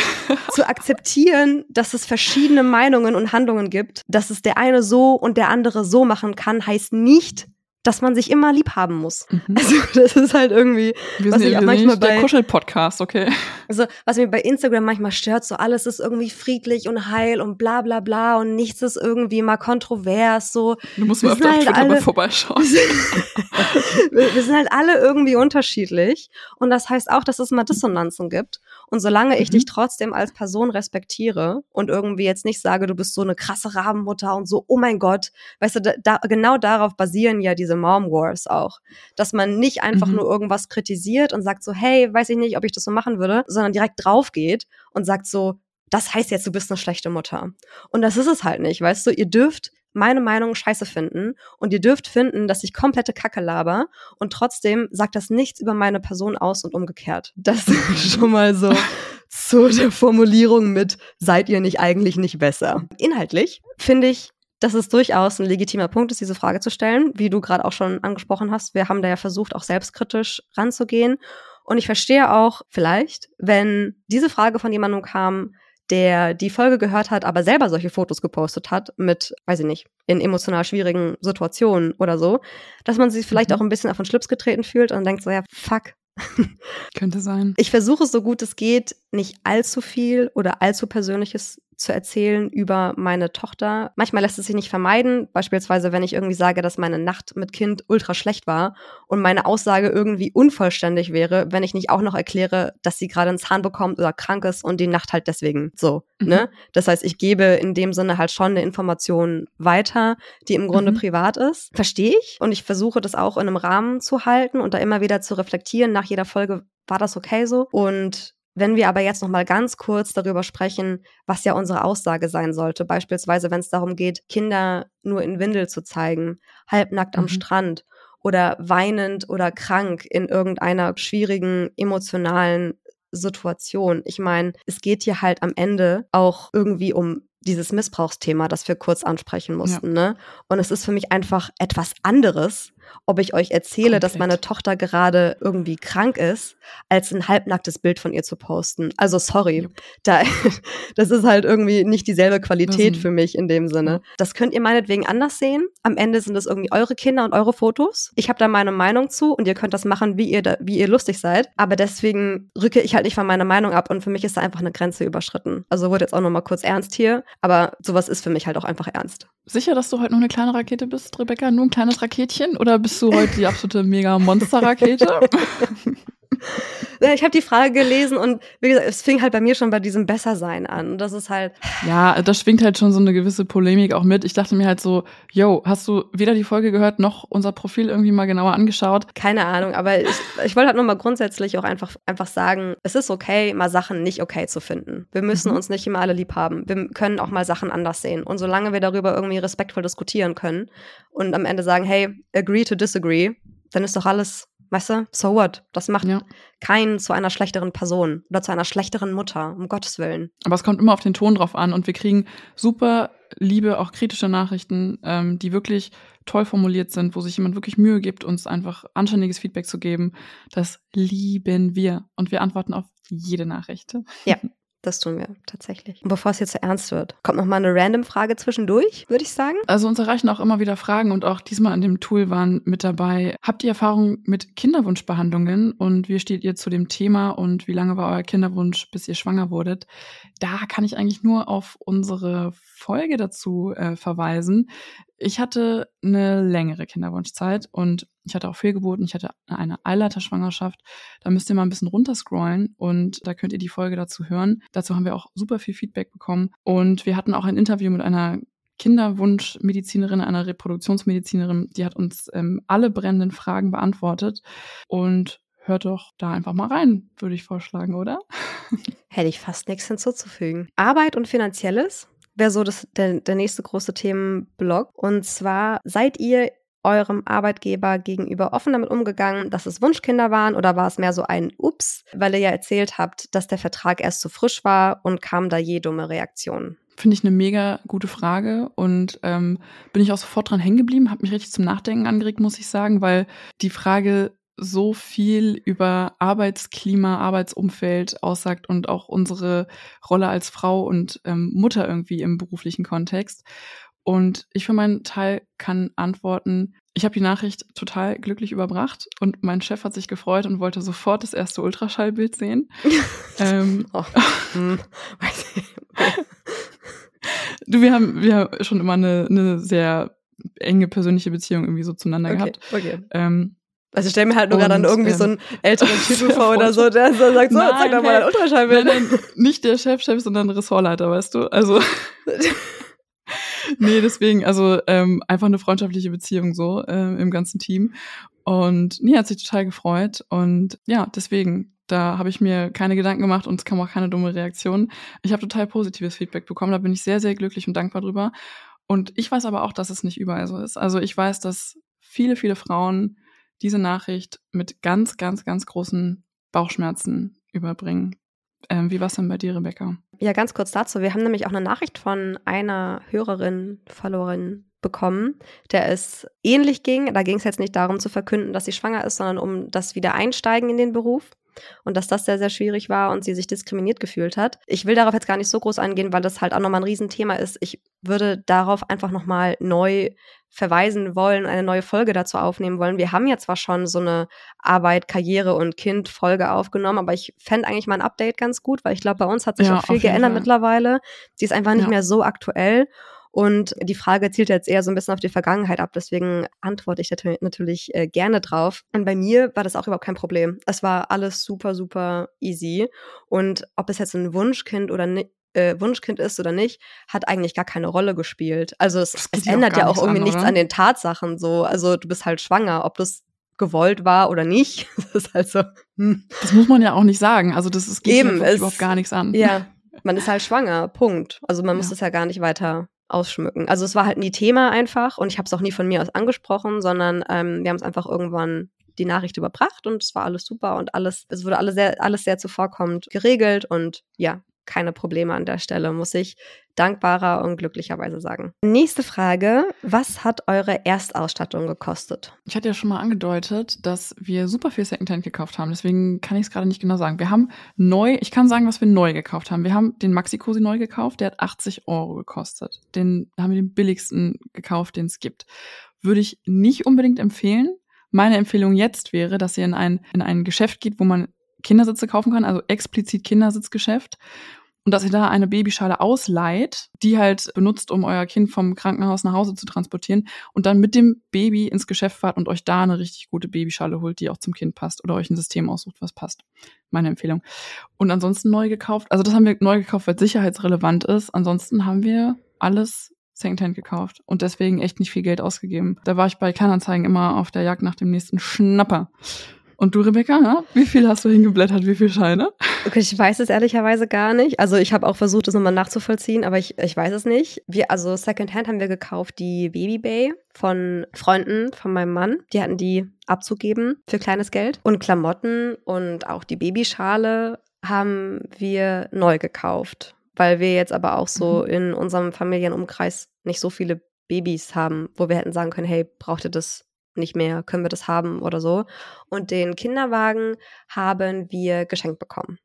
Speaker 1: zu akzeptieren, dass es verschiedene Meinungen und Handlungen gibt, dass es der eine so und der andere so machen kann, heißt nicht, dass man sich immer lieb haben muss. Mhm. Also das ist halt irgendwie,
Speaker 2: wir was ich auch manchmal bei Kuschel-Podcast, okay.
Speaker 1: Also was mich bei Instagram manchmal stört, so alles ist irgendwie friedlich und heil und bla bla bla und nichts ist irgendwie mal kontrovers. So.
Speaker 2: Du musst mal öfter halt auf Twitter alle, mal vorbeischauen.
Speaker 1: wir, wir sind halt alle irgendwie unterschiedlich und das heißt auch, dass es mal Dissonanzen gibt. Und solange ich mhm. dich trotzdem als Person respektiere und irgendwie jetzt nicht sage, du bist so eine krasse Rabenmutter und so, oh mein Gott, weißt du, da, genau darauf basieren ja diese Mom Wars auch. Dass man nicht einfach mhm. nur irgendwas kritisiert und sagt so, hey, weiß ich nicht, ob ich das so machen würde, sondern direkt drauf geht und sagt so, das heißt jetzt, du bist eine schlechte Mutter. Und das ist es halt nicht, weißt du, ihr dürft meine Meinung scheiße finden und ihr dürft finden, dass ich komplette Kacke laber und trotzdem sagt das nichts über meine Person aus und umgekehrt. Das ist schon mal so zu der Formulierung mit seid ihr nicht eigentlich nicht besser. Inhaltlich finde ich, dass es durchaus ein legitimer Punkt ist, diese Frage zu stellen, wie du gerade auch schon angesprochen hast. Wir haben da ja versucht, auch selbstkritisch ranzugehen. Und ich verstehe auch vielleicht, wenn diese Frage von jemandem kam, der die Folge gehört hat, aber selber solche Fotos gepostet hat mit, weiß ich nicht, in emotional schwierigen Situationen oder so, dass man sich vielleicht mhm. auch ein bisschen auf den Schlips getreten fühlt und denkt so, ja, fuck.
Speaker 2: Könnte sein.
Speaker 1: Ich versuche so gut es geht, nicht allzu viel oder allzu Persönliches zu erzählen über meine Tochter. Manchmal lässt es sich nicht vermeiden, beispielsweise wenn ich irgendwie sage, dass meine Nacht mit Kind ultra schlecht war und meine Aussage irgendwie unvollständig wäre, wenn ich nicht auch noch erkläre, dass sie gerade einen Zahn bekommt oder krank ist und die Nacht halt deswegen so, mhm. ne? Das heißt, ich gebe in dem Sinne halt schon eine Information weiter, die im Grunde mhm. privat ist. Verstehe ich und ich versuche das auch in einem Rahmen zu halten und da immer wieder zu reflektieren nach jeder Folge, war das okay so? Und wenn wir aber jetzt noch mal ganz kurz darüber sprechen, was ja unsere Aussage sein sollte, beispielsweise wenn es darum geht, Kinder nur in Windel zu zeigen, halbnackt mhm. am Strand oder weinend oder krank in irgendeiner schwierigen emotionalen Situation. Ich meine, es geht hier halt am Ende auch irgendwie um dieses Missbrauchsthema, das wir kurz ansprechen mussten. Ja. Ne? Und es ist für mich einfach etwas anderes, ob ich euch erzähle, Komplett. dass meine Tochter gerade irgendwie krank ist, als ein halbnacktes Bild von ihr zu posten. Also sorry, da, das ist halt irgendwie nicht dieselbe Qualität für mich in dem Sinne. Das könnt ihr meinetwegen anders sehen. Am Ende sind es irgendwie eure Kinder und eure Fotos. Ich habe da meine Meinung zu und ihr könnt das machen, wie ihr, da, wie ihr lustig seid. Aber deswegen rücke ich halt nicht von meiner Meinung ab und für mich ist da einfach eine Grenze überschritten. Also wurde jetzt auch nochmal kurz ernst hier, aber sowas ist für mich halt auch einfach ernst.
Speaker 2: Sicher, dass du heute noch eine kleine Rakete bist, Rebecca? Nur ein kleines Raketchen? Oder bist du heute die absolute Mega-Monster-Rakete?
Speaker 1: ich habe die Frage gelesen und wie gesagt, es fing halt bei mir schon bei diesem Bessersein an. Und das ist halt.
Speaker 2: Ja, da schwingt halt schon so eine gewisse Polemik auch mit. Ich dachte mir halt so, yo, hast du weder die Folge gehört noch unser Profil irgendwie mal genauer angeschaut?
Speaker 1: Keine Ahnung, aber ich, ich wollte halt nur mal grundsätzlich auch einfach, einfach sagen, es ist okay, mal Sachen nicht okay zu finden. Wir müssen mhm. uns nicht immer alle lieb haben. Wir können auch mal Sachen anders sehen. Und solange wir darüber irgendwie respektvoll diskutieren können und am Ende sagen, hey, agree to disagree, dann ist doch alles Weißt du, so what? Das macht ja. keinen zu einer schlechteren Person oder zu einer schlechteren Mutter, um Gottes Willen.
Speaker 2: Aber es kommt immer auf den Ton drauf an und wir kriegen super liebe, auch kritische Nachrichten, ähm, die wirklich toll formuliert sind, wo sich jemand wirklich Mühe gibt, uns einfach anständiges Feedback zu geben. Das lieben wir und wir antworten auf jede Nachricht.
Speaker 1: Ja, Das tun wir tatsächlich. Und bevor es jetzt so ernst wird, kommt noch mal eine random Frage zwischendurch, würde ich sagen.
Speaker 2: Also uns erreichen auch immer wieder Fragen und auch diesmal an dem Tool waren mit dabei. Habt ihr Erfahrung mit Kinderwunschbehandlungen und wie steht ihr zu dem Thema und wie lange war euer Kinderwunsch, bis ihr schwanger wurdet? Da kann ich eigentlich nur auf unsere Folge dazu äh, verweisen. Ich hatte eine längere Kinderwunschzeit und ich hatte auch Fehlgeburten, ich hatte eine Eileiterschwangerschaft. Da müsst ihr mal ein bisschen runterscrollen und da könnt ihr die Folge dazu hören. Dazu haben wir auch super viel Feedback bekommen und wir hatten auch ein Interview mit einer Kinderwunschmedizinerin, einer Reproduktionsmedizinerin, die hat uns ähm, alle brennenden Fragen beantwortet und hört doch da einfach mal rein, würde ich vorschlagen, oder?
Speaker 1: Hätte ich fast nichts hinzuzufügen. Arbeit und Finanzielles wäre so das, der, der nächste große Themenblock. Und zwar seid ihr eurem Arbeitgeber gegenüber offen damit umgegangen, dass es Wunschkinder waren oder war es mehr so ein Ups, weil ihr ja erzählt habt, dass der Vertrag erst zu frisch war und kam da je dumme Reaktionen?
Speaker 2: Finde ich eine mega gute Frage und ähm, bin ich auch sofort dran hängen geblieben, habe mich richtig zum Nachdenken angeregt, muss ich sagen, weil die Frage so viel über Arbeitsklima, Arbeitsumfeld aussagt und auch unsere Rolle als Frau und ähm, Mutter irgendwie im beruflichen Kontext. Und ich für meinen Teil kann antworten, ich habe die Nachricht total glücklich überbracht und mein Chef hat sich gefreut und wollte sofort das erste Ultraschallbild sehen. ähm, oh, hm, du, wir haben, wir haben schon immer eine, eine sehr enge persönliche Beziehung irgendwie so zueinander okay, gehabt. Okay. Ähm,
Speaker 1: also ich stelle mir halt nur gerade dann irgendwie ähm, so einen älteren Typen vor oder so, der so sagt, so, nein, zeig doch mal dein Ultraschallbild.
Speaker 2: Nein, nein, nicht der Chefchef, -Chef, sondern Ressortleiter, weißt du? Also nee, deswegen, also ähm, einfach eine freundschaftliche Beziehung so äh, im ganzen Team. Und nee, hat sich total gefreut. Und ja, deswegen, da habe ich mir keine Gedanken gemacht und es kam auch keine dumme Reaktion. Ich habe total positives Feedback bekommen, da bin ich sehr, sehr glücklich und dankbar drüber. Und ich weiß aber auch, dass es nicht überall so ist. Also ich weiß, dass viele, viele Frauen diese Nachricht mit ganz, ganz, ganz großen Bauchschmerzen überbringen. Ähm, wie war es denn bei dir, Rebecca?
Speaker 1: Ja, ganz kurz dazu. Wir haben nämlich auch eine Nachricht von einer Hörerin, Followerin bekommen, der es ähnlich ging. Da ging es jetzt nicht darum zu verkünden, dass sie schwanger ist, sondern um das Wiedereinsteigen in den Beruf und dass das sehr, sehr schwierig war und sie sich diskriminiert gefühlt hat. Ich will darauf jetzt gar nicht so groß eingehen, weil das halt auch nochmal ein Riesenthema ist. Ich würde darauf einfach nochmal neu verweisen wollen, eine neue Folge dazu aufnehmen wollen. Wir haben ja zwar schon so eine Arbeit, Karriere und Kind-Folge aufgenommen, aber ich fände eigentlich mal ein Update ganz gut, weil ich glaube, bei uns hat sich ja, auch viel geändert Fall. mittlerweile. Die ist einfach nicht ja. mehr so aktuell. Und die Frage zielt jetzt eher so ein bisschen auf die Vergangenheit ab, deswegen antworte ich natürlich äh, gerne drauf. Und bei mir war das auch überhaupt kein Problem. Es war alles super, super easy. Und ob es jetzt ein Wunschkind oder nicht, äh, Wunschkind ist oder nicht, hat eigentlich gar keine Rolle gespielt. Also es, es ändert ja auch irgendwie an, nichts an den Tatsachen so. Also du bist halt schwanger, ob das gewollt war oder nicht. Das ist halt so.
Speaker 2: Hm. Das muss man ja auch nicht sagen. Also das, das geht Eben, es, überhaupt gar nichts an.
Speaker 1: Ja, man ist halt schwanger, Punkt. Also man muss ja. das ja gar nicht weiter ausschmücken. Also es war halt nie Thema einfach und ich habe es auch nie von mir aus angesprochen, sondern ähm, wir haben es einfach irgendwann die Nachricht überbracht und es war alles super und alles, es wurde alles sehr, alles sehr zuvorkommend geregelt und ja, keine Probleme an der Stelle, muss ich dankbarer und glücklicherweise sagen. Nächste Frage. Was hat eure Erstausstattung gekostet?
Speaker 2: Ich hatte ja schon mal angedeutet, dass wir super viel Secondhand gekauft haben. Deswegen kann ich es gerade nicht genau sagen. Wir haben neu, ich kann sagen, was wir neu gekauft haben. Wir haben den Maxi-Cosi neu gekauft. Der hat 80 Euro gekostet. Den haben wir den billigsten gekauft, den es gibt. Würde ich nicht unbedingt empfehlen. Meine Empfehlung jetzt wäre, dass ihr in ein, in ein Geschäft geht, wo man Kindersitze kaufen kann, also explizit Kindersitzgeschäft. Und dass ihr da eine Babyschale ausleiht, die halt benutzt, um euer Kind vom Krankenhaus nach Hause zu transportieren und dann mit dem Baby ins Geschäft fahrt und euch da eine richtig gute Babyschale holt, die auch zum Kind passt oder euch ein System aussucht, was passt. Meine Empfehlung. Und ansonsten neu gekauft, also das haben wir neu gekauft, weil es sicherheitsrelevant ist. Ansonsten haben wir alles Secondhand gekauft und deswegen echt nicht viel Geld ausgegeben. Da war ich bei Kleinanzeigen immer auf der Jagd nach dem nächsten Schnapper. Und du, Rebecca, wie viel hast du hingeblättert? Wie viele Scheine?
Speaker 1: Okay, ich weiß es ehrlicherweise gar nicht. Also ich habe auch versucht, das nochmal nachzuvollziehen, aber ich, ich weiß es nicht. Wir, also Secondhand haben wir gekauft die Baby Bay von Freunden von meinem Mann. Die hatten die abzugeben für kleines Geld. Und Klamotten und auch die Babyschale haben wir neu gekauft. Weil wir jetzt aber auch so mhm. in unserem Familienumkreis nicht so viele Babys haben, wo wir hätten sagen können, hey, braucht ihr das nicht mehr, können wir das haben oder so. Und den Kinderwagen haben wir geschenkt bekommen.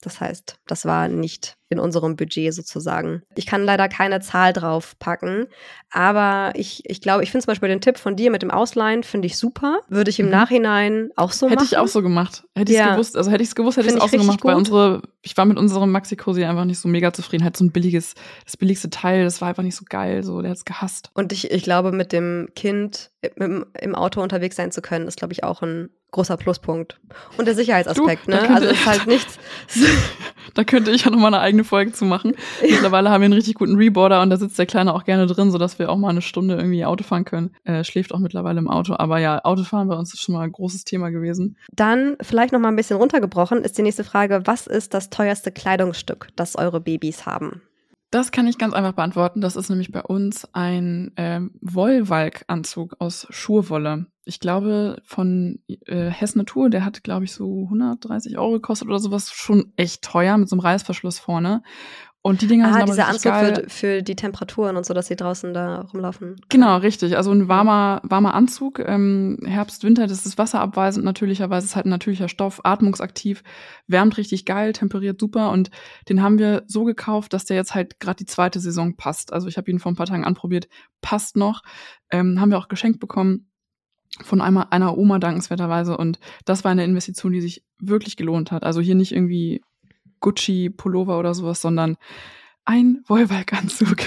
Speaker 1: Das heißt, das war nicht in unserem Budget sozusagen. Ich kann leider keine Zahl drauf packen, aber ich, ich glaube, ich finde zum Beispiel den Tipp von dir mit dem Ausleihen, finde ich super. Würde ich im mhm. Nachhinein auch so
Speaker 2: hätte
Speaker 1: machen.
Speaker 2: Hätte ich auch so gemacht. Hätte ich es gewusst, also hätte ich es gewusst, hätte ich es auch so gemacht, gut. weil unsere, ich war mit unserem Maxi-Cosi einfach nicht so mega zufrieden. Halt so ein billiges, das billigste Teil, das war einfach nicht so geil, so, der hat es gehasst.
Speaker 1: Und ich, ich glaube, mit dem Kind im, im Auto unterwegs sein zu können, ist, glaube ich, auch ein großer Pluspunkt. Und der Sicherheitsaspekt, du, ne? Also ist halt nichts.
Speaker 2: da könnte ich ja noch mal eine eigene Folge zu machen. Ja. Mittlerweile haben wir einen richtig guten Reboarder und da sitzt der Kleine auch gerne drin, sodass wir auch mal eine Stunde irgendwie Auto fahren können. Er schläft auch mittlerweile im Auto. Aber ja, Autofahren bei uns ist schon mal ein großes Thema gewesen.
Speaker 1: Dann vielleicht noch mal ein bisschen runtergebrochen ist die nächste Frage, was ist das teuerste Kleidungsstück, das eure Babys haben?
Speaker 2: Das kann ich ganz einfach beantworten. Das ist nämlich bei uns ein ähm, Wollwalk-Anzug aus Schurwolle. Ich glaube, von äh, Hess Natur, der hat, glaube ich, so 130 Euro gekostet oder sowas. Schon echt teuer mit so einem Reißverschluss vorne. Und die Dinger ah, sind aber dieser Anzug
Speaker 1: geil. Für, für die Temperaturen und so, dass sie draußen da rumlaufen.
Speaker 2: Genau, richtig. Also ein warmer, warmer Anzug. Ähm, Herbst, Winter, das ist wasserabweisend natürlicherweise, ist halt ein natürlicher Stoff, atmungsaktiv, wärmt richtig geil, temperiert super. Und den haben wir so gekauft, dass der jetzt halt gerade die zweite Saison passt. Also ich habe ihn vor ein paar Tagen anprobiert, passt noch. Ähm, haben wir auch geschenkt bekommen von einer, einer Oma dankenswerterweise. Und das war eine Investition, die sich wirklich gelohnt hat. Also hier nicht irgendwie Gucci-Pullover oder sowas, sondern ein Wollwalk-Anzug.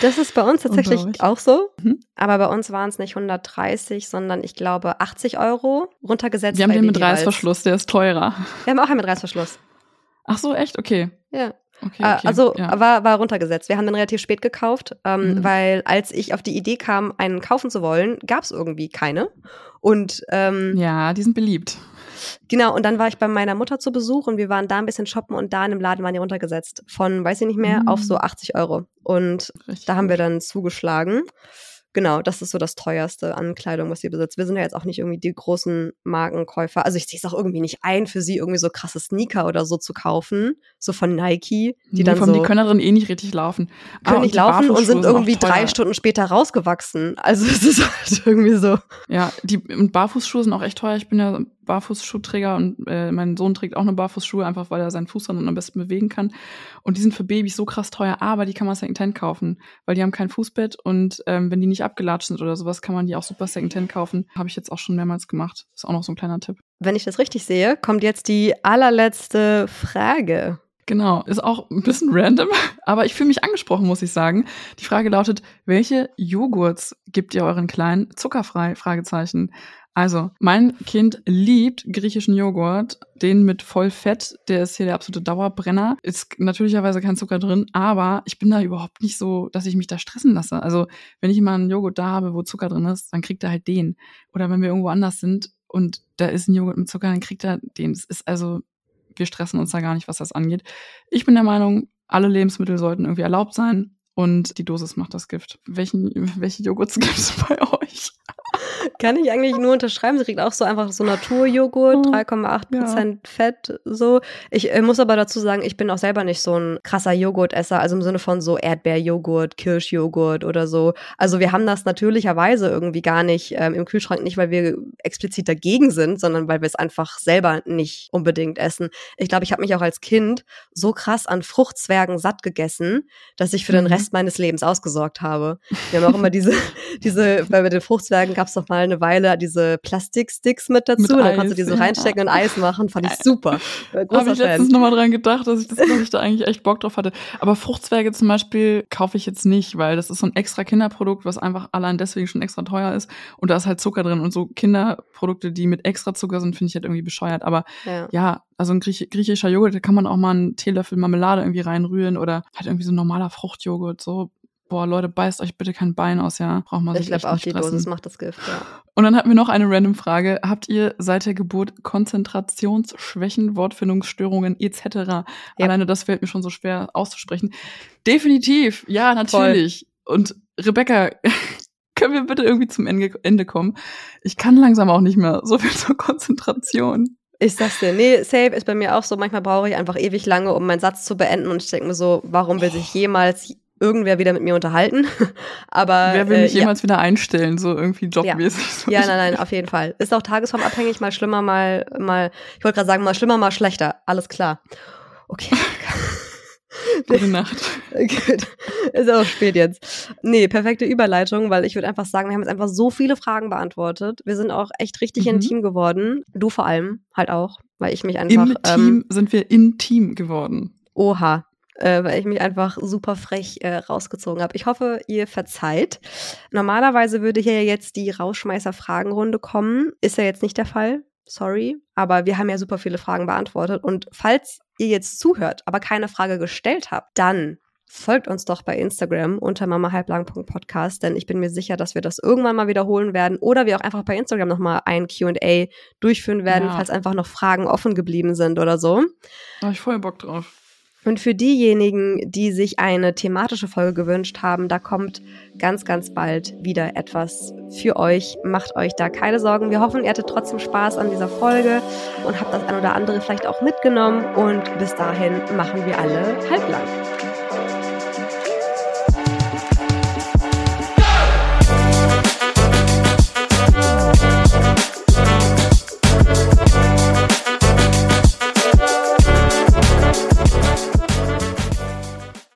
Speaker 1: Das ist bei uns tatsächlich auch so. Mhm. Aber bei uns waren es nicht 130, sondern ich glaube 80 Euro runtergesetzt.
Speaker 2: Wir haben den mit Reißverschluss, der ist teurer.
Speaker 1: Wir haben auch einen mit Reißverschluss.
Speaker 2: Ach so, echt? Okay.
Speaker 1: Ja. Okay, äh, okay, also ja. war, war runtergesetzt. Wir haben den relativ spät gekauft, ähm, mhm. weil als ich auf die Idee kam, einen kaufen zu wollen, gab es irgendwie keine. Und ähm,
Speaker 2: ja, die sind beliebt.
Speaker 1: Genau, und dann war ich bei meiner Mutter zu Besuch und wir waren da ein bisschen shoppen und da in dem Laden waren die runtergesetzt. Von, weiß ich nicht mehr, mhm. auf so 80 Euro. Und Richtig da haben wir dann zugeschlagen. Genau, das ist so das teuerste an Kleidung, was sie besitzt. Wir sind ja jetzt auch nicht irgendwie die großen Markenkäufer. Also ich sehe es auch irgendwie nicht ein, für sie irgendwie so krasse Sneaker oder so zu kaufen, so von Nike, die nee, dann
Speaker 2: von,
Speaker 1: so
Speaker 2: die können darin eh nicht richtig laufen.
Speaker 1: Können ah, nicht laufen und sind irgendwie drei Stunden später rausgewachsen. Also es ist halt irgendwie so.
Speaker 2: Ja, die und Barfußschuhe sind auch echt teuer. Ich bin ja Barfußschuhträger und äh, mein Sohn trägt auch eine Barfußschuhe, einfach weil er seinen Fuß dann am besten bewegen kann. Und die sind für Babys so krass teuer, aber die kann man Secondhand kaufen, weil die haben kein Fußbett und ähm, wenn die nicht abgelatscht sind oder sowas, kann man die auch super Secondhand kaufen. Habe ich jetzt auch schon mehrmals gemacht. Ist auch noch so ein kleiner Tipp.
Speaker 1: Wenn ich das richtig sehe, kommt jetzt die allerletzte Frage.
Speaker 2: Genau, ist auch ein bisschen random, aber ich fühle mich angesprochen, muss ich sagen. Die Frage lautet, welche Joghurts gibt ihr euren Kleinen zuckerfrei? Fragezeichen. Also, mein Kind liebt griechischen Joghurt, den mit Vollfett, der ist hier der absolute Dauerbrenner. Ist natürlicherweise kein Zucker drin, aber ich bin da überhaupt nicht so, dass ich mich da stressen lasse. Also, wenn ich mal einen Joghurt da habe, wo Zucker drin ist, dann kriegt er halt den. Oder wenn wir irgendwo anders sind und da ist ein Joghurt mit Zucker, dann kriegt er den. Das ist also, wir stressen uns da gar nicht, was das angeht. Ich bin der Meinung, alle Lebensmittel sollten irgendwie erlaubt sein und die Dosis macht das Gift. Welchen, welche Joghurts gibt es bei euch?
Speaker 1: Kann ich eigentlich nur unterschreiben. Sie kriegt auch so einfach so Naturjoghurt, 3,8 Prozent ja. Fett, so. Ich äh, muss aber dazu sagen, ich bin auch selber nicht so ein krasser Joghurtesser, also im Sinne von so Erdbeerjoghurt, Kirschjoghurt oder so. Also wir haben das natürlicherweise irgendwie gar nicht ähm, im Kühlschrank, nicht weil wir explizit dagegen sind, sondern weil wir es einfach selber nicht unbedingt essen. Ich glaube, ich habe mich auch als Kind so krass an Fruchtzwergen satt gegessen, dass ich für mhm. den Rest meines Lebens ausgesorgt habe. Wir haben auch immer diese, diese, weil bei den Fruchtzwergen gab es doch mal eine Weile diese Plastiksticks mit dazu. Mit dann Eis, kannst du die so reinstecken und Eis machen. Fand ich super.
Speaker 2: Habe ich letztens nochmal dran gedacht, dass ich, das, dass ich da eigentlich echt Bock drauf hatte. Aber Fruchtzwerge zum Beispiel kaufe ich jetzt nicht, weil das ist so ein extra Kinderprodukt, was einfach allein deswegen schon extra teuer ist. Und da ist halt Zucker drin. Und so Kinderprodukte, die mit extra Zucker sind, finde ich halt irgendwie bescheuert. Aber ja, ja also ein Griech griechischer Joghurt, da kann man auch mal einen Teelöffel Marmelade irgendwie reinrühren oder halt irgendwie so ein normaler Fruchtjoghurt. So boah, Leute, beißt euch bitte kein Bein aus, ja. Braucht man sich Ich glaube auch, die. Dosis
Speaker 1: macht das Gift, ja.
Speaker 2: Und dann hatten wir noch eine random Frage. Habt ihr seit der Geburt Konzentrationsschwächen, Wortfindungsstörungen etc.? Ja. Alleine das fällt mir schon so schwer auszusprechen. Definitiv, ja, natürlich. Voll. Und Rebecca, können wir bitte irgendwie zum Ende kommen? Ich kann langsam auch nicht mehr so viel zur Konzentration.
Speaker 1: Ich sag's dir, nee, Save ist bei mir auch so. Manchmal brauche ich einfach ewig lange, um meinen Satz zu beenden. Und ich denke mir so, warum will sich jemals irgendwer wieder mit mir unterhalten. Aber
Speaker 2: wer will mich äh, jemals ja. wieder einstellen, so irgendwie jobmäßig?
Speaker 1: Ja. ja, nein, nein, auf jeden Fall. Ist auch tagesformabhängig, mal schlimmer, mal, mal, ich wollte gerade sagen, mal schlimmer, mal schlechter. Alles klar. Okay.
Speaker 2: Gute Nacht.
Speaker 1: Gut. Ist auch spät jetzt. Nee, perfekte Überleitung, weil ich würde einfach sagen, wir haben jetzt einfach so viele Fragen beantwortet. Wir sind auch echt richtig mhm. intim geworden. Du vor allem halt auch, weil ich mich einfach.
Speaker 2: Im Team ähm, sind wir intim geworden.
Speaker 1: Oha, äh, weil ich mich einfach super frech äh, rausgezogen habe. Ich hoffe, ihr verzeiht. Normalerweise würde hier jetzt die Rauschmeißer-Fragenrunde kommen. Ist ja jetzt nicht der Fall. Sorry. Aber wir haben ja super viele Fragen beantwortet. Und falls ihr jetzt zuhört, aber keine Frage gestellt habt, dann folgt uns doch bei Instagram unter mamahalblang.podcast, denn ich bin mir sicher, dass wir das irgendwann mal wiederholen werden oder wir auch einfach bei Instagram nochmal ein Q&A durchführen werden, ja. falls einfach noch Fragen offen geblieben sind oder so.
Speaker 2: Da hab ich voll Bock drauf.
Speaker 1: Und für diejenigen, die sich eine thematische Folge gewünscht haben, da kommt ganz, ganz bald wieder etwas für euch. Macht euch da keine Sorgen. Wir hoffen, ihr hattet trotzdem Spaß an dieser Folge und habt das ein oder andere vielleicht auch mitgenommen. Und bis dahin machen wir alle halblang.